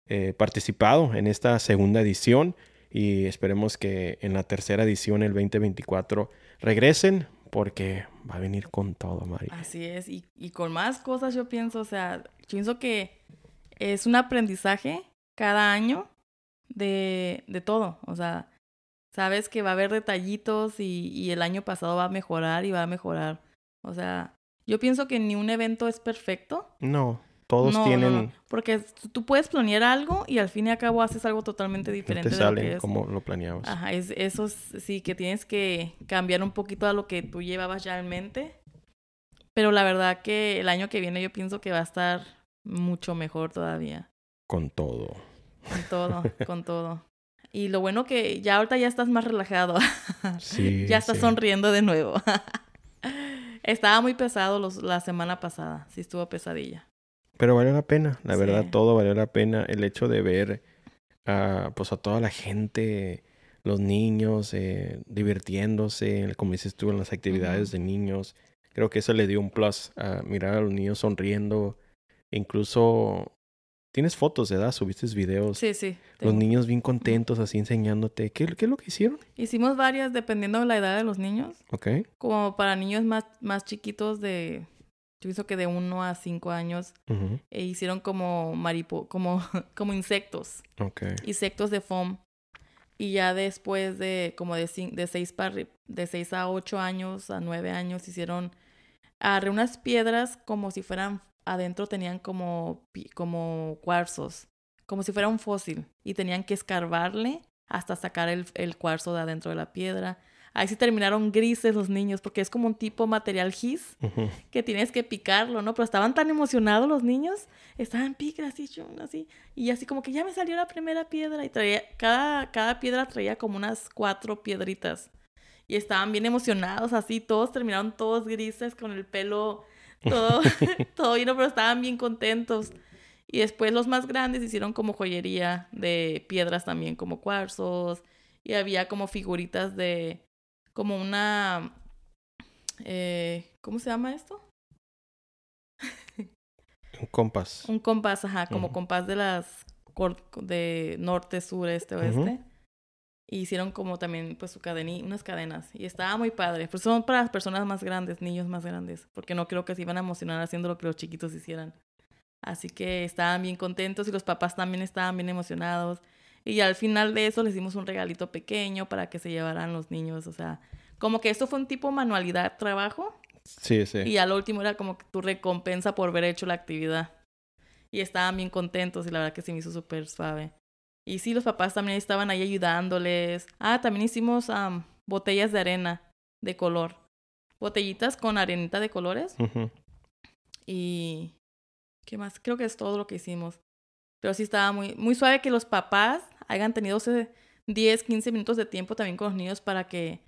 eh, participado en esta segunda edición y esperemos que en la tercera edición, el 2024, regresen porque va a venir con todo, María. Así es, y, y con más cosas yo pienso, o sea, yo pienso que es un aprendizaje cada año de, de todo, o sea, sabes que va a haber detallitos y, y el año pasado va a mejorar y va a mejorar, o sea, yo pienso que ni un evento es perfecto. No, todos No, no, tienen, no, porque tú puedes planear algo y al fin y al cabo haces algo totalmente diferente te de lo que es. como lo planeabas. Ajá, es, eso es- sí, que tienes que cambiar un poquito a lo que tú llevabas ya en mente. Pero la verdad que el año que viene yo pienso que va a estar mucho mejor todavía. Con todo. Con todo, con todo. Y lo bueno que ya ahorita ya estás más relajado. Sí, ya estás sí. sonriendo de nuevo. Estaba muy pesado los, la semana pasada. Sí estuvo pesadilla. Pero valió la pena, la verdad, todo valió la pena. El hecho de ver a, pues a toda la gente, los niños eh, divirtiéndose, como dices tú, en las actividades de niños. Creo que eso le dio un plus a mirar a los niños sonriendo. Incluso, tienes fotos, ¿verdad? Subiste videos. Sí, sí. Los tengo. niños bien contentos, así enseñándote. ¿Qué, qué es lo que hicieron? Hicimos varias dependiendo de la edad de los niños. Ok. Como para niños más, más chiquitos de... Yo pienso que de 1 a 5 años. ujú, e hicieron como maripo, como, como insectos, Ok. insectos de foam. Y ya después de como de, de, seis parri- de seis a ocho años, a nueve años, hicieron agarré unas piedras como si fueran, adentro tenían como, como cuarzos, como si fuera un fósil. Y tenían que escarbarle hasta sacar el, el cuarzo de adentro de la piedra. Ahí sí terminaron grises los niños, porque es como un tipo material gis que tienes que picarlo, ¿no? Pero estaban tan emocionados los niños, estaban pica así, chun, así, y así como que ya me salió la primera piedra y traía, cada, cada piedra traía como unas cuatro piedritas. Y estaban bien emocionados, así, todos terminaron todos grises con el pelo todo, todo lleno, pero estaban bien contentos. Y después los más grandes hicieron como joyería de piedras también, como cuarzos, y había como figuritas de, como una, eh, ¿cómo se llama esto? Un compás. Un compás, ajá, como compás de las de norte, sur, este, oeste. Y hicieron como también, pues, su cadeni unas cadenas. Y estaba muy padre. Pues son para las personas más grandes, niños más grandes. Porque no creo que se iban a emocionar haciendo lo que los chiquitos hicieran. Así que estaban bien contentos y los papás también estaban bien emocionados. Y al final de eso les dimos un regalito pequeño para que se llevaran los niños. O sea, como que esto fue un tipo manualidad, trabajo. Sí, sí. Y al último era como tu recompensa por haber hecho la actividad. Y estaban bien contentos y la verdad que se me hizo súper suave. Y sí, los papás también estaban ahí ayudándoles. Ah, también hicimos am, botellas de arena de color. Botellitas con arenita de colores. Y... ¿Qué más? Creo que es todo lo que hicimos. Pero sí estaba muy, muy suave que los papás hayan tenido ese 10, 15 minutos de tiempo también con los niños para que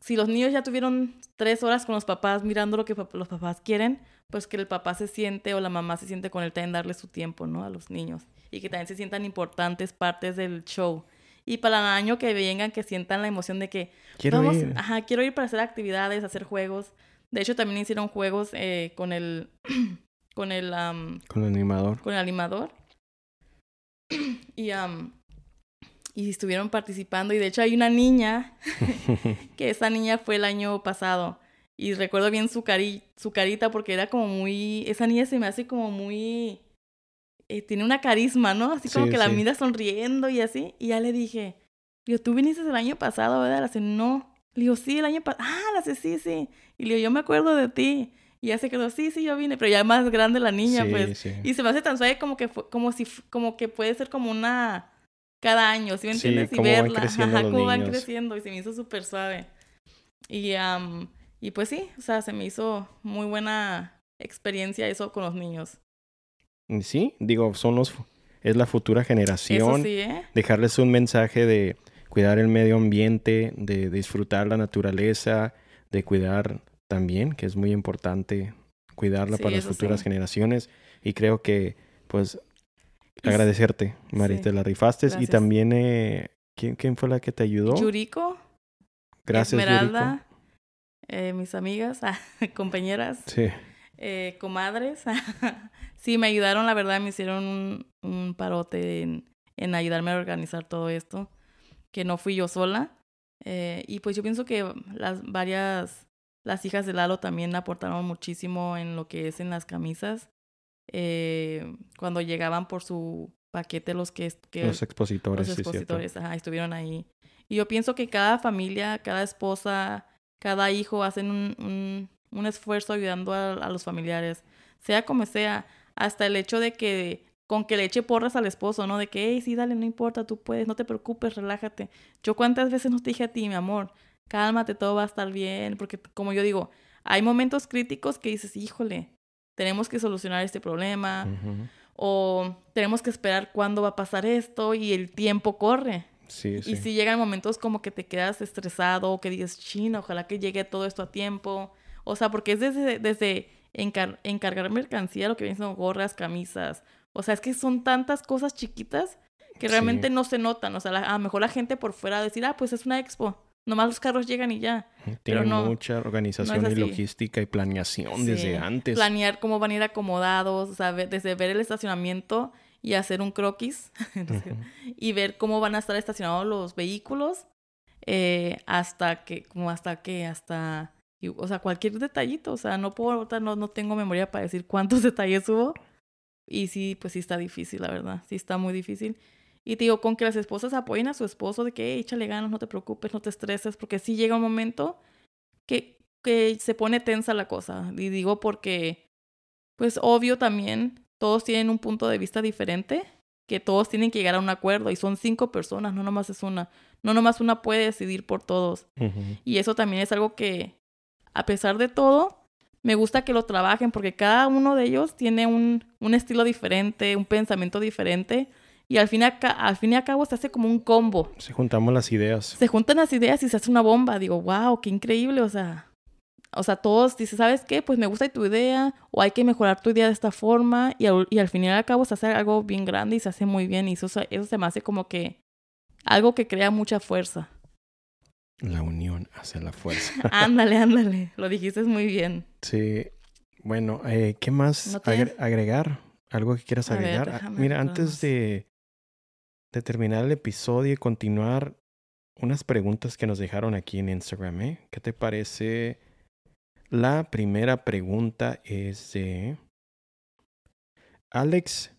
si los niños ya tuvieron tres horas con los papás mirando lo que los papás quieren, pues que el papá se siente o la mamá se siente con él también darle su tiempo, ¿no? A los niños. Y que también se sientan importantes partes del show. Y para el año que vengan, que sientan la emoción de que Quiero vamos, ir. ajá, quiero ir para hacer actividades, hacer juegos. De hecho, también hicieron juegos eh, con el, con el, Con el animador. con el animador. y, y estuvieron participando. Y de hecho hay una niña, que esa niña fue el año pasado. Y recuerdo bien su, cari su carita porque era como muy... Esa niña se me hace como muy... Eh, tiene una carisma, ¿no? Así como que la mira sonriendo y así. Y ya le dije, digo, tú viniste el año pasado, ¿verdad? Le dice, no. Le digo, sí, el año pasado. Ah, la sé, sí, sí. Y le digo, yo me acuerdo de ti. Y ya se quedó, sí, sí, yo vine, pero ya más grande la niña, pues. Y se me hace tan suave como que fue, como si, como que puede ser como una cada año, ¿sí me entiendes? y verla, ajá, cómo van creciendo y se me hizo súper suave. Y, y pues sí, o sea, se me hizo muy buena experiencia eso con los niños. Sí, digo, son los, es la futura generación. sí, ¿eh? Dejarles un mensaje de cuidar el medio ambiente, de disfrutar la naturaleza, de cuidar también, que es muy importante cuidarla para las futuras generaciones. Y creo que, pues, agradecerte, Mari, te la rifaste. Y también, eh, ¿quién, ¿quién, fue la que te ayudó? Yuriko. Gracias, Esmeralda, eh, mis amigas, compañeras, sí. Eh, comadres. sí, me ayudaron, la verdad, me hicieron un, un parote en, en, ayudarme a organizar todo esto, que no fui yo sola. Eh, y pues yo pienso que las varias las hijas de Lalo también aportaron muchísimo en lo que es en las camisas. Eh, cuando llegaban por su paquete los que... que los expositores. Los expositores, ajá, estuvieron ahí. Y yo pienso que cada familia, cada esposa, cada hijo hacen un, un, un esfuerzo ayudando a, a, los familiares. Sea como sea, hasta el hecho de que con que le eche porras al esposo, ¿no? De que, hey, sí, dale, no importa, tú puedes, no te preocupes, relájate. Yo cuántas veces no te dije a ti, mi amor, cálmate, todo va a estar bien, porque como yo digo, hay momentos críticos que dices, híjole, tenemos que solucionar este problema o tenemos que esperar cuándo va a pasar esto y el tiempo corre. Sí, sí. Y si llegan momentos como que te quedas estresado o que dices, chino, ojalá que llegue todo esto a tiempo. O sea, porque es desde, desde encargar mercancía, lo que vienen son gorras, camisas. O sea, es que son tantas cosas chiquitas que realmente no se notan. O sea, a lo mejor la gente por fuera decir, ah, pues es una expo. Nomás los carros llegan y ya. Tiene mucha organización y logística y planeación desde antes. Planear cómo van a ir acomodados, o sea, desde ver el estacionamiento y hacer un croquis y ver cómo van a estar estacionados los vehículos eh, hasta que, como hasta que, hasta, o sea, cualquier detallito, o sea, no puedo, no, no tengo memoria para decir cuántos detalles hubo. Y sí, pues sí está difícil, la verdad, sí está muy difícil. Y te digo, con que las esposas apoyen a su esposo de que échale ganas, no te preocupes, no te estreses, porque sí llega un momento que, que se pone tensa la cosa. Y digo porque, pues obvio también, todos tienen un punto de vista diferente, que todos tienen que llegar a un acuerdo y son cinco personas, no nomás es una. No nomás una puede decidir por todos. Y eso también es algo que, a pesar de todo, me gusta que lo trabajen porque cada uno de ellos tiene un, un estilo diferente, un pensamiento diferente y al fin, al fin y al cabo se hace como un combo. Se juntamos las ideas. Se juntan las ideas y se hace una bomba. Digo, wow, qué increíble. O sea, o sea, todos dicen, ¿sabes qué? Pues me gusta tu idea o hay que mejorar tu idea de esta forma y al, y al fin y al cabo se hace algo bien grande y se hace muy bien y eso, eso se me hace como que algo que crea mucha fuerza. La unión hace la fuerza. ándale, ándale. Lo dijiste muy bien. Sí. Bueno, eh, ¿qué más agregar? ¿Algo que quieras agregar? Ah, mira, antes de, de terminar el episodio y continuar, unas preguntas que nos dejaron aquí en Instagram, ¿eh? ¿Qué te parece? La primera pregunta es de Alex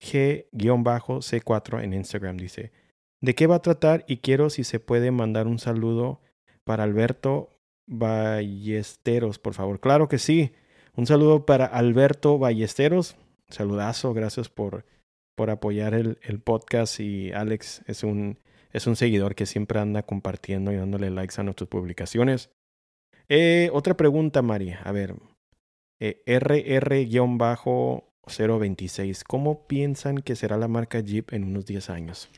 G-C4 en Instagram. Dice, ¿de qué va a tratar? Y quiero si se puede mandar un saludo para Alberto Ballesteros, por favor. Claro que sí. Un saludo para Alberto Ballesteros. Saludazo, gracias por por apoyar el, el, podcast y Alex es un, es un seguidor que siempre anda compartiendo y dándole likes a nuestras publicaciones. Eh, otra pregunta, María. A ver, eh, RR-026. ¿Cómo piensan que será la marca Jeep en unos 10 años?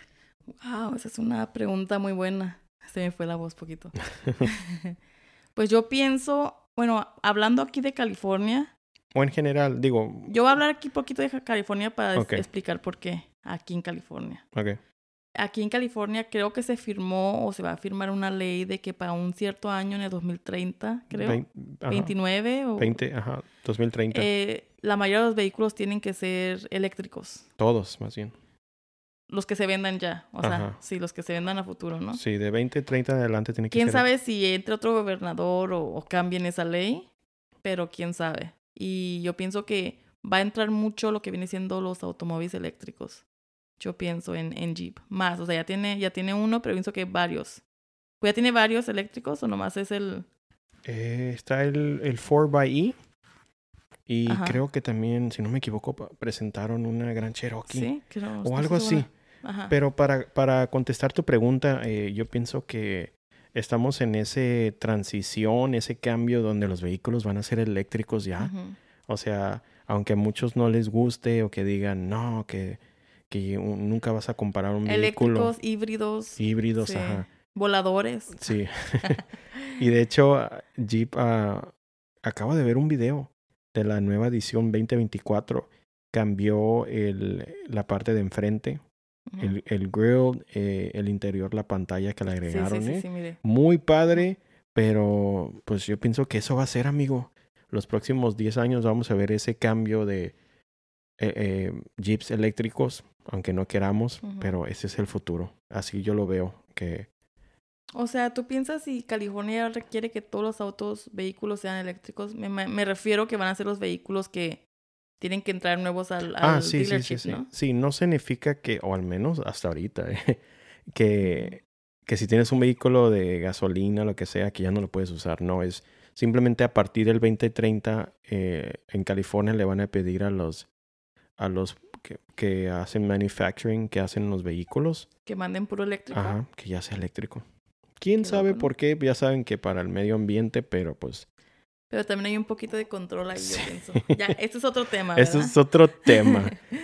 Wow, esa es una pregunta muy buena. Se me fue la voz poquito. pues yo pienso, bueno, hablando aquí de California, o en general, digo. Yo voy a hablar aquí poquito de California para explicar por qué aquí en California. Okay. Aquí en California creo que se firmó o se va a firmar una ley de que para un cierto año en el 2030, creo, 29 o 20, ajá, 2030. Eh, la mayoría de los vehículos tienen que ser eléctricos. Todos, más bien. Los que se vendan ya. O sea, Ajá. sí, los que se vendan a futuro, ¿no? Sí, de 20, 30 en adelante tiene que ¿Quién ser. sabe si entre otro gobernador o, o cambien esa ley? Pero quién sabe. Y yo pienso que va a entrar mucho lo que viene siendo los automóviles eléctricos. Yo pienso en, en Jeep. Más, o sea, ya tiene, ya tiene uno, pero pienso que varios. Pues ya tiene varios eléctricos o nomás es el... Eh, está el, el 4xE. Y Ajá. creo que también, si no me equivoco, presentaron una gran Cherokee. Sí, creo, O algo así. Ajá. Pero para, para contestar tu pregunta, eh, yo pienso que estamos en ese transición, ese cambio donde los vehículos van a ser eléctricos ya. O sea, aunque a muchos no les guste o que digan, no, que, que un- nunca vas a comparar un vehículo. Eléctricos, híbridos, Híbridos, Sí. ajá. voladores. Sí. y de hecho, ah, Jeep ah, acabo de ver un video de la nueva edición 2024. Cambió el, la parte de enfrente, El, el grill, eh, el interior, la pantalla que le Sí, agregaron. sí, sí, ¿eh? sí, mire. Muy padre, pero pues yo pienso que eso va a ser, amigo. Los próximos 10 años vamos a ver ese cambio de eh, eh, Jeeps eléctricos, aunque no queramos, pero ese es el futuro. Así yo lo veo, que O sea, ¿tú piensas si California requiere que todos los autos, vehículos sean eléctricos? Me, me- me refiero que van a ser los vehículos que tienen que entrar nuevos al, al Ah, sí, sí, sí, dealership, sí. ¿no? Sí, no significa que, o al menos hasta ahorita, eh, que, que si tienes un vehículo de gasolina, lo que sea, que ya no lo puedes usar. No, es simplemente a partir del 2030 eh, en California le van a pedir a los, a los que, que hacen manufacturing, que hacen los vehículos, Que manden puro eléctrico. ajá, que ya sea eléctrico. ¿Quién sabe por qué? Ya saben que para el medio ambiente, pero pues... Pero también hay un poquito de control ahí, Sí. yo pienso. Ya, este es otro tema, Eso ¿verdad? es otro tema. no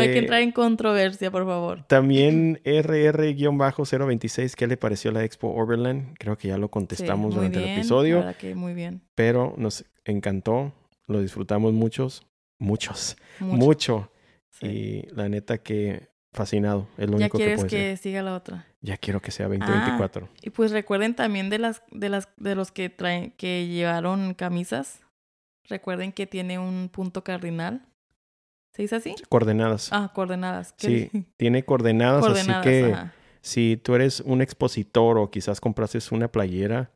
hay que Eh, entrar en controversia, por favor. También RR-026, ¿qué le pareció la Expo Overland? Creo que ya lo contestamos durante bien, el la episodio, verdad que muy bien. pero nos encantó, lo disfrutamos muchos, muchos, Mucho. mucho. sí. Y la neta que fascinado, es lo ya único que quieres puedo que siga la otra. Ya quiero que sea 2024. Y pues recuerden también de las de las de los que traen que llevaron camisas. Recuerden que tiene un punto cardinal. ¿Se dice así? Coordenadas. Ah, coordenadas. ¿Qué Sí, tiene coordenadas, coordenadas. así que ajá. si tú eres un expositor o quizás compraste una playera,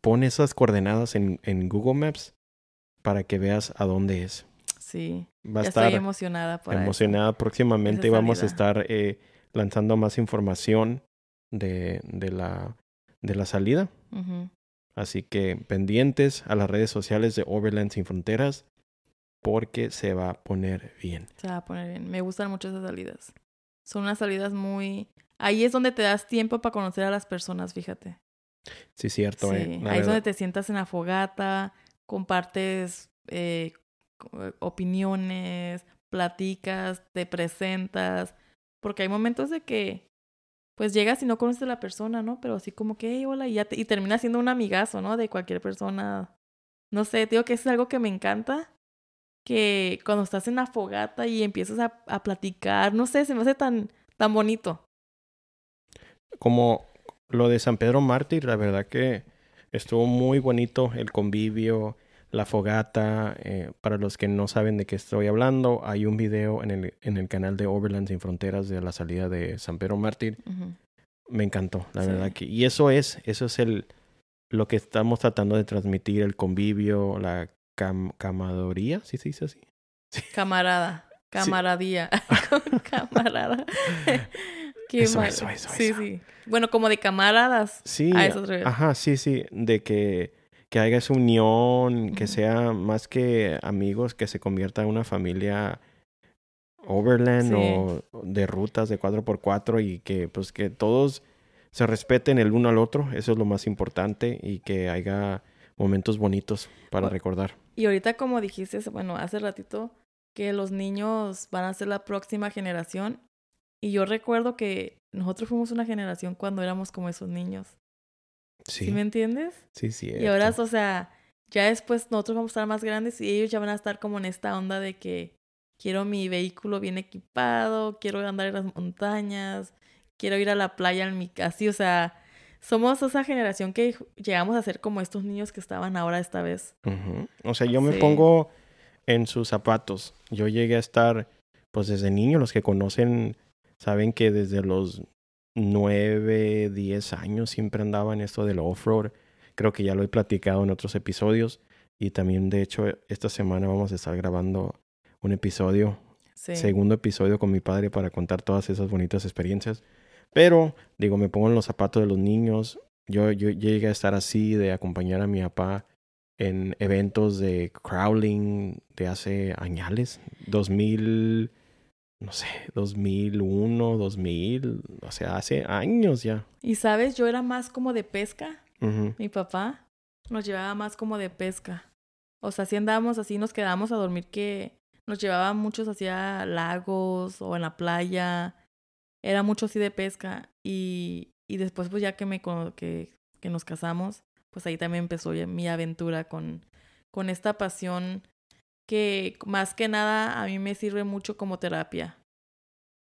pon esas coordenadas en, en Google Maps para que veas a dónde es. Sí. Va a ya estar estoy emocionada por eso. emocionada. Próximamente esa vamos a estar eh, lanzando más información de, de, la, de la salida. Así que pendientes a las redes sociales de Overland Sin Fronteras porque se va a poner bien. Se va a poner bien. Me gustan mucho esas salidas. Son unas salidas muy... Ahí es donde te das tiempo para conocer a las personas, fíjate. Sí, cierto. Sí, eh, ahí es donde te sientas en la fogata, compartes co- eh, opiniones, platicas, te presentas, porque hay momentos de que pues llegas y no conoces a la persona, ¿no? Pero así como que, hola, y, ya te- y termina siendo un amigazo, ¿no? De cualquier persona. No sé, te digo que es algo que me encanta, que cuando estás en la fogata y empiezas a, a platicar, no sé, se me hace tan, tan bonito. Como lo de San Pedro Mártir, la verdad que estuvo muy bonito el convivio, la fogata. eh, para los que no saben de qué estoy hablando, hay un video en el, en el canal de Overland Sin Fronteras de la salida de San Pedro Mártir. Me encantó, la Sí. verdad que. Y eso es, eso es el lo que estamos tratando de transmitir, el convivio, la cam- camadoría, ¿sí se dice así? Camarada, camaradía, camarada. Qué Eso, mal. eso, eso, Sí, eso. sí. Bueno, como de camaradas. Sí, eso ajá, sí, sí, de que, que haya esa unión, que sea más que amigos, que se convierta en una familia overland Sí. o de rutas de 4x4 y que pues que todos se respeten el uno al otro, eso es lo más importante y que haya momentos bonitos para recordar. Y ahorita, como dijiste, bueno, hace ratito, que los niños van a ser la próxima generación. Y yo recuerdo que nosotros fuimos una generación cuando éramos como esos niños. ¿Sí, Sí, me entiendes? sí, sí. Y ahora, o sea, ya después nosotros vamos a estar más grandes y ellos ya van a estar como en esta onda de que quiero mi vehículo bien equipado, quiero andar en las montañas, quiero ir a la playa en mi casa. O sea, somos esa generación que llegamos a ser como estos niños que estaban ahora esta vez. O sea, yo me pongo en sus zapatos. Yo llegué a estar, pues desde niño, los que conocen saben que desde los 9, 10 años siempre andaba en esto del off-road. Creo que ya lo he platicado en otros episodios. Y también, de hecho, esta semana vamos a estar grabando un episodio, Sí. segundo episodio con mi padre para contar todas esas bonitas experiencias. Pero, digo, me pongo en los zapatos de los niños. Yo, yo llegué a estar así, de acompañar a mi papá en eventos de crawling de hace añales, 2000, no sé, 2001, 2000, o sea, hace años ya. Y sabes, yo era más como de pesca. Mi papá nos llevaba más como de pesca. O sea, si andábamos así, nos quedábamos a dormir que nos llevaba muchos hacia lagos o en la playa. Era mucho así de pesca. Y, y después, pues ya que, me, que, que nos casamos, pues ahí también empezó ya mi aventura con, con esta pasión que más que nada a mí me sirve mucho como terapia.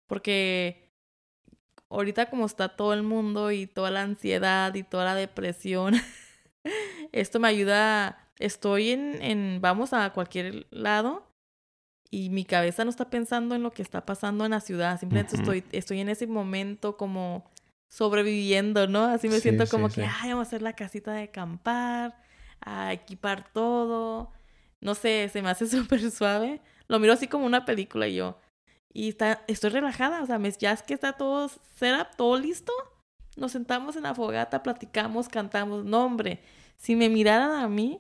Porque ahorita como está todo el mundo y toda la ansiedad y toda la depresión, esto me ayuda, estoy en, en, vamos a cualquier lado y mi cabeza no está pensando en lo que está pasando en la ciudad, simplemente estoy, estoy en ese momento como sobreviviendo, ¿no? Así me Sí, siento sí, como sí. que, ay, vamos a hacer la casita de acampar, a equipar todo, no sé, se me hace súper suave, lo miro así como una película y yo, y está, estoy relajada, o sea, me- ya es que está todo setup, todo listo, nos sentamos en la fogata, platicamos, cantamos. No, hombre, si me miraran a mí,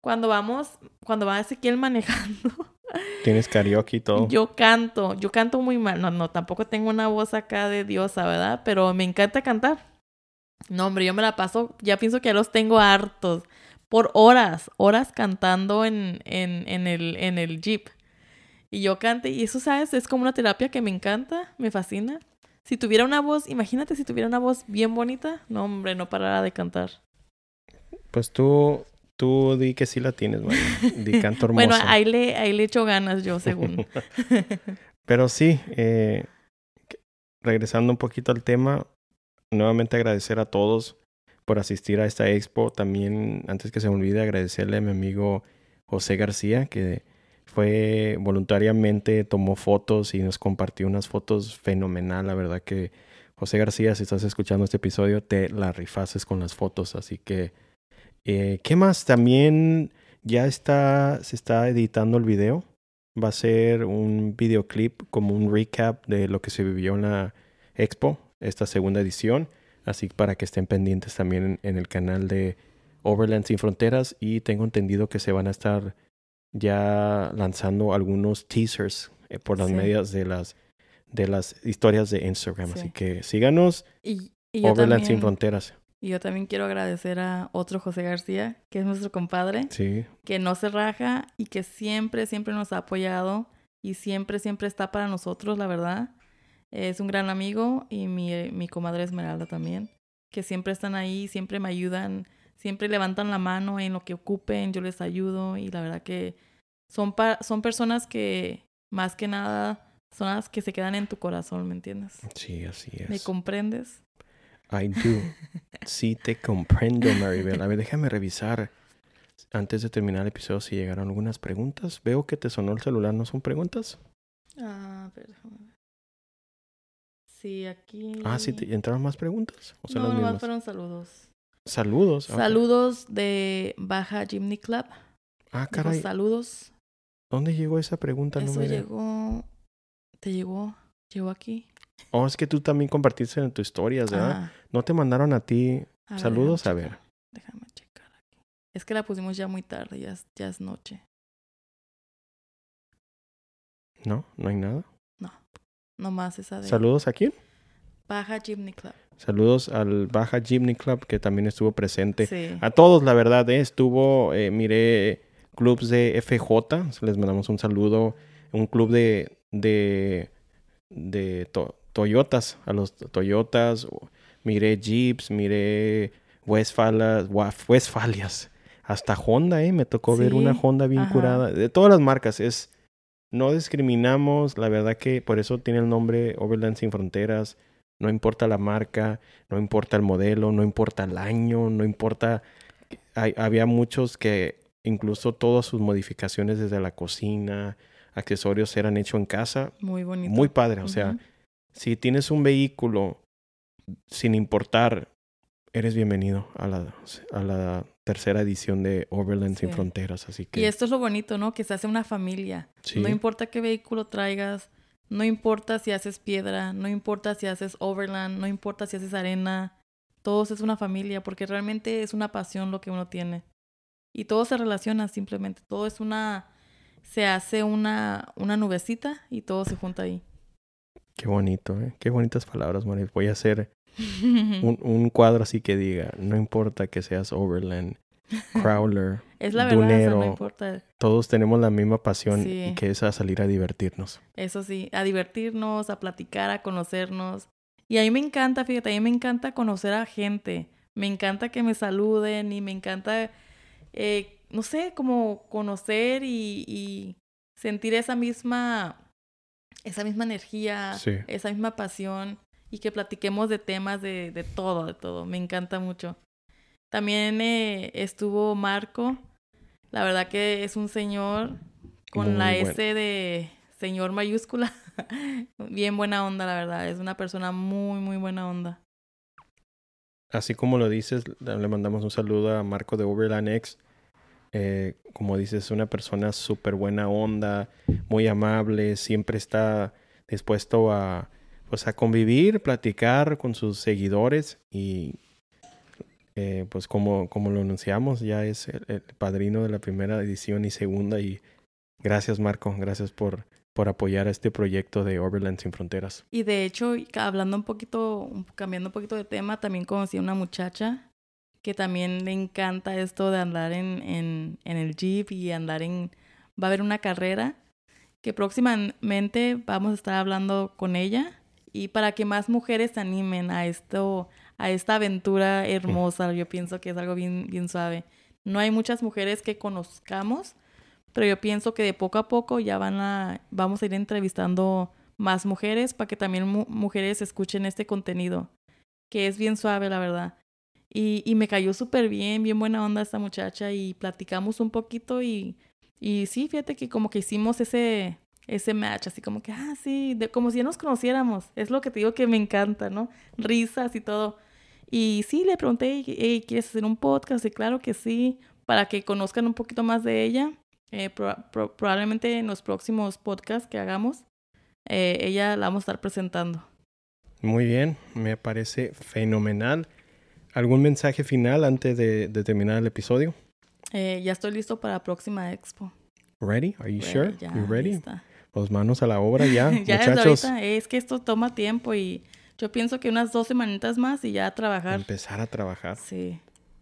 cuando vamos, cuando va Ezequiel manejando, Tienes karaoke y todo. yo canto, yo canto muy mal. No, no, tampoco tengo una voz acá de diosa, ¿verdad? Pero me encanta cantar. No, hombre, yo me la paso, ya pienso que ya los tengo hartos. Por horas, horas cantando en, en, en, el, en el jeep. Y yo cante, y eso, ¿sabes? Es como una terapia que me encanta, me fascina. Si tuviera una voz, imagínate si tuviera una voz bien bonita, no, hombre, no parara de cantar. Pues tú, tú di que sí la tienes, María. Di canto hermoso. Bueno, ahí le, ahí le echo ganas yo, según. Pero sí, eh, regresando un poquito al tema, nuevamente agradecer a todos por asistir a esta expo. También, antes que se me olvide, agradecerle a mi amigo José García, que fue voluntariamente, tomó fotos y nos compartió unas fotos fenomenal. La verdad que, José García, si estás escuchando este episodio, te la rifases con las fotos. Así que, eh, ¿qué más? También ya está, se está editando el video va a ser un videoclip como un recap de lo que se vivió en la expo, esta segunda edición. Así para que estén pendientes también en, en el canal de Overland Sin Fronteras. Y tengo entendido que se van a estar ya lanzando algunos teasers eh, por las Sí. medias de las, de las historias de Instagram. Sí. Así que síganos, Y, Overland Sin también- Fronteras. Y yo también quiero agradecer a otro José García, que es nuestro compadre, Sí, que no se raja y que siempre, siempre nos ha apoyado y siempre, siempre está para nosotros, la verdad. Es un gran amigo y mi, mi comadre Esmeralda también, que siempre están ahí, siempre me ayudan, siempre levantan la mano en lo que ocupen, yo les ayudo y la verdad que son, pa- son personas que más que nada son las que se quedan en tu corazón, ¿me entiendes? sí, así ¿Me es. comprendes? I do. Sí te comprendo, Maribel. A ver, déjame revisar antes de terminar el episodio si llegaron algunas preguntas. Veo que te sonó el celular, ¿no son preguntas? Ah, ver. Sí, aquí. Ah, sí, te- ¿entraron más preguntas? ¿O No, nomás fueron saludos. Saludos. ok. Saludos de Baja Jimny Club. Ah, caray. saludos. ¿Dónde llegó esa pregunta? No Eso me- llegó. ¿Te llegó? ¿Llegó aquí? Oh, es que tú también compartiste en tus historias, ¿verdad? Ah, ¿No te mandaron a ti? a ver, Saludos, a ver. Déjame checar aquí. Es que la pusimos ya muy tarde, ya es, ya es noche. ¿No? ¿No hay nada? Nomás esa de ¿Saludos a quién? Baja Jimny Club. Saludos al Baja Jimny Club que también estuvo presente. Sí. A todos, la verdad, ¿eh? estuvo, eh, miré clubs de FJ, les mandamos un saludo, un club de, de, de to- Toyotas, a los Toyotas, miré Jeeps, miré Westfalias, Waf- Westfalias, hasta Honda, ¿eh? me tocó ver una Honda bien ajá. curada, de todas las marcas, es, no discriminamos, la verdad que por eso tiene el nombre Overland Sin Fronteras, no importa la marca, no importa el modelo, no importa el año, no importa. Hay- había muchos que incluso todas sus modificaciones desde la cocina, accesorios eran hechos en casa. Muy bonito. Muy padre, o sea, si tienes un vehículo, sin importar, eres bienvenido a la, a la tercera edición de Overland Sin. Fronteras. Así que Y esto es lo bonito, ¿no? Que se hace una familia. Sí. No importa qué vehículo traigas, no importa si haces piedra, no importa si haces overland, no importa si haces arena, todos es una familia porque realmente es una pasión lo que uno tiene. Y todo se relaciona simplemente, todo es una, se hace una, una nubecita y todo se junta ahí. qué bonito, ¿eh? Qué bonitas palabras, María. Voy a hacer un, un cuadro así que diga, no importa que seas Overland, Crawler, es la verdad, o sea, dunero. no importa. todos tenemos la misma pasión Sí. y que es a salir a divertirnos. Eso sí, a divertirnos, a platicar, a conocernos. Y a mí me encanta, fíjate, a mí me encanta conocer a gente. Me encanta que me saluden y me encanta, eh, no sé, como conocer y, y sentir esa misma, esa misma energía, Sí. esa misma pasión y que platiquemos de temas de, de todo, de todo. Me encanta mucho. También eh, estuvo Marco. La verdad que es un señor con Muy la bueno. S de señor mayúscula. Bien buena onda, la verdad. Es una persona muy, muy buena onda. Así como lo dices, le mandamos un saludo a Marco de Overland X. Eh, como dices, es una persona súper buena onda, muy amable, siempre está dispuesto a, pues, a convivir, platicar con sus seguidores y eh, pues como, como lo anunciamos, ya es el, padrino de la primera edición y segunda y gracias Marco, gracias por, por apoyar este proyecto de Overland Sin Fronteras. Y de hecho, hablando un poquito, cambiando un poquito de tema, también conocí a una muchacha que también le encanta esto de andar en, en, en el Jeep y andar en... Va a haber una carrera que próximamente vamos a estar hablando con ella y para que más mujeres se animen a esto, a esta aventura hermosa, yo pienso que es algo bien, bien suave. No hay muchas mujeres que conozcamos, pero yo pienso que de poco a poco ya van a, vamos a ir entrevistando más mujeres para que también mu- mujeres escuchen este contenido, que es bien suave, la verdad. Y, y me cayó súper bien, bien buena onda esta muchacha y platicamos un poquito y, y sí, fíjate que como que hicimos ese, ese match, así como que, ah, sí, de, como si ya nos conociéramos. Es lo que te digo que me encanta, ¿no? Risas y todo. Y sí, le pregunté, "Hey, ¿quieres hacer un podcast? Y claro que sí, para que conozcan un poquito más de ella. Eh, pro- pro- probablemente en los próximos podcasts que hagamos, eh, ella la vamos a estar presentando. Muy bien, me parece fenomenal. ¿Algún mensaje final antes de, de terminar el episodio? Eh, ya estoy listo para la próxima expo. Ready? Are you sure? Ya, You ready? lista. Pues manos a la obra ya, ya muchachos. ahorita, es que esto toma tiempo y yo pienso que unas dos semanitas más y ya a trabajar. Empezar a trabajar. Sí,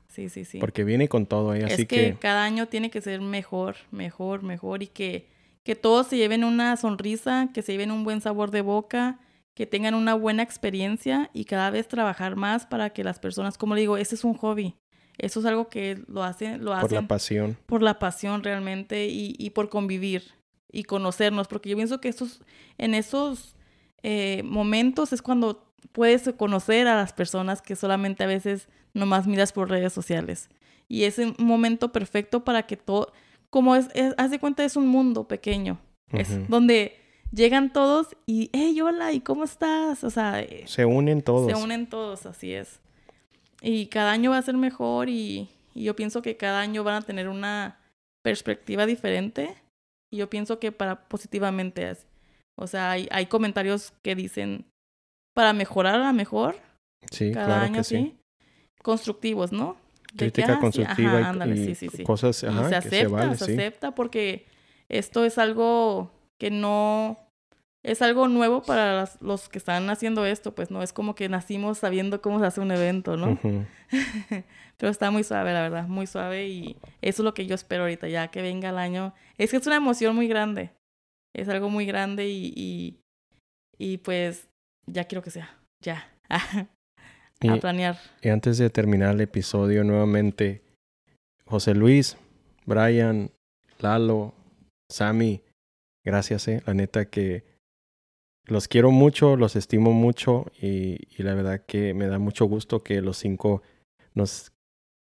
sí, sí, sí. Porque viene con todo ahí, así es que, que, cada año tiene que ser mejor, mejor, mejor y que, que todos se lleven una sonrisa, que se lleven un buen sabor de boca, que tengan una buena experiencia y cada vez trabajar más para que las personas, como le digo, ese es un hobby. Eso es algo que lo hacen, lo por hacen la pasión. por la pasión realmente y, y por convivir y conocernos, porque yo pienso que estos, en esos eh, momentos es cuando puedes conocer a las personas que solamente a veces nomás miras por redes sociales. Y es un momento perfecto para que todo, como es, es haz de cuenta, es un mundo pequeño, es Ujú. donde llegan todos y, hey, hola, ¿y cómo estás? O sea, Se unen todos. se unen todos, así es. Y cada año va a ser mejor y, y yo pienso que cada año van a tener una perspectiva diferente. Y yo pienso que para positivamente es. O sea, hay, hay comentarios que dicen para mejorar a la mejor Sí, cada claro año, que sí. sí. Constructivos, ¿no? De que, Crítica sí, constructiva ajá, y- ándale, y, sí, sí, sí. cosas Y ajá, se que acepta, se vale, se acepta porque esto es algo que no es algo nuevo para las- los que están haciendo esto, pues no es como que nacimos sabiendo cómo se hace un evento, ¿no? Pero está muy suave, la verdad, muy suave y eso es lo que yo espero ahorita, ya que venga el año. Es que es una emoción muy grande, es algo muy grande y, y, y pues ya quiero que sea, ya, a Y, planear. y antes de terminar el episodio, nuevamente, José Luis, Brian, Lalo, Sammy, gracias, eh. La neta que los quiero mucho, los estimo mucho y, y la verdad que me da mucho gusto que los cinco nos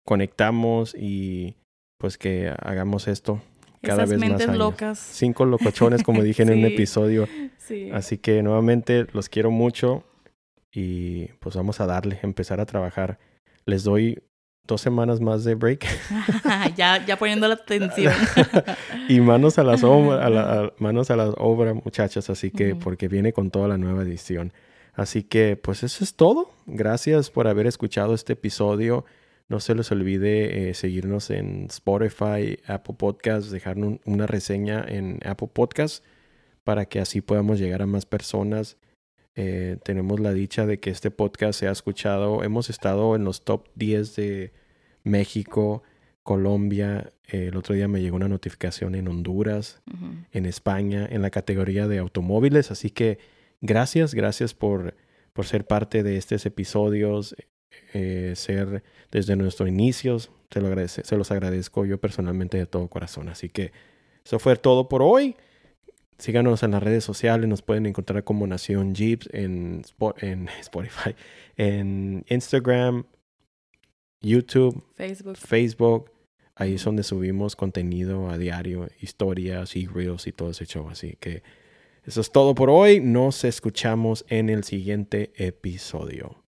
conectamos y pues que hagamos esto cada Esas vez más mentes años. locas. Cinco locochones, como dije en un episodio. Sí. Así que nuevamente los quiero mucho y pues vamos a darle, empezar a trabajar. Les doy dos semanas más de break ya, ya poniendo la atención. y manos a las obras, a la- a- manos a las obras, muchachas. Así que porque viene con toda la nueva edición. Así que pues eso es todo. Gracias por haber escuchado este episodio. No se les olvide eh, seguirnos en Spotify, Apple Podcasts, dejar un- una reseña en Apple Podcasts para que así podamos llegar a más personas. Eh, tenemos la dicha de que este podcast se ha escuchado. Hemos estado en los top 10 de México, Colombia. Eh, el otro día me llegó una notificación en Honduras, en España, en la categoría de automóviles. Así que gracias, gracias por, por ser parte de estos episodios, eh, ser desde nuestros inicios. Se, lo agradece- se los agradezco yo personalmente de todo corazón. Así que eso fue todo por hoy. Síganos en las redes sociales, nos pueden encontrar como Nación Jeeps en, en Spotify, en Instagram, YouTube, Facebook. Facebook. Ahí es donde subimos contenido a diario, historias y reels y todo ese show. Así que eso es todo por hoy. Nos escuchamos en el siguiente episodio.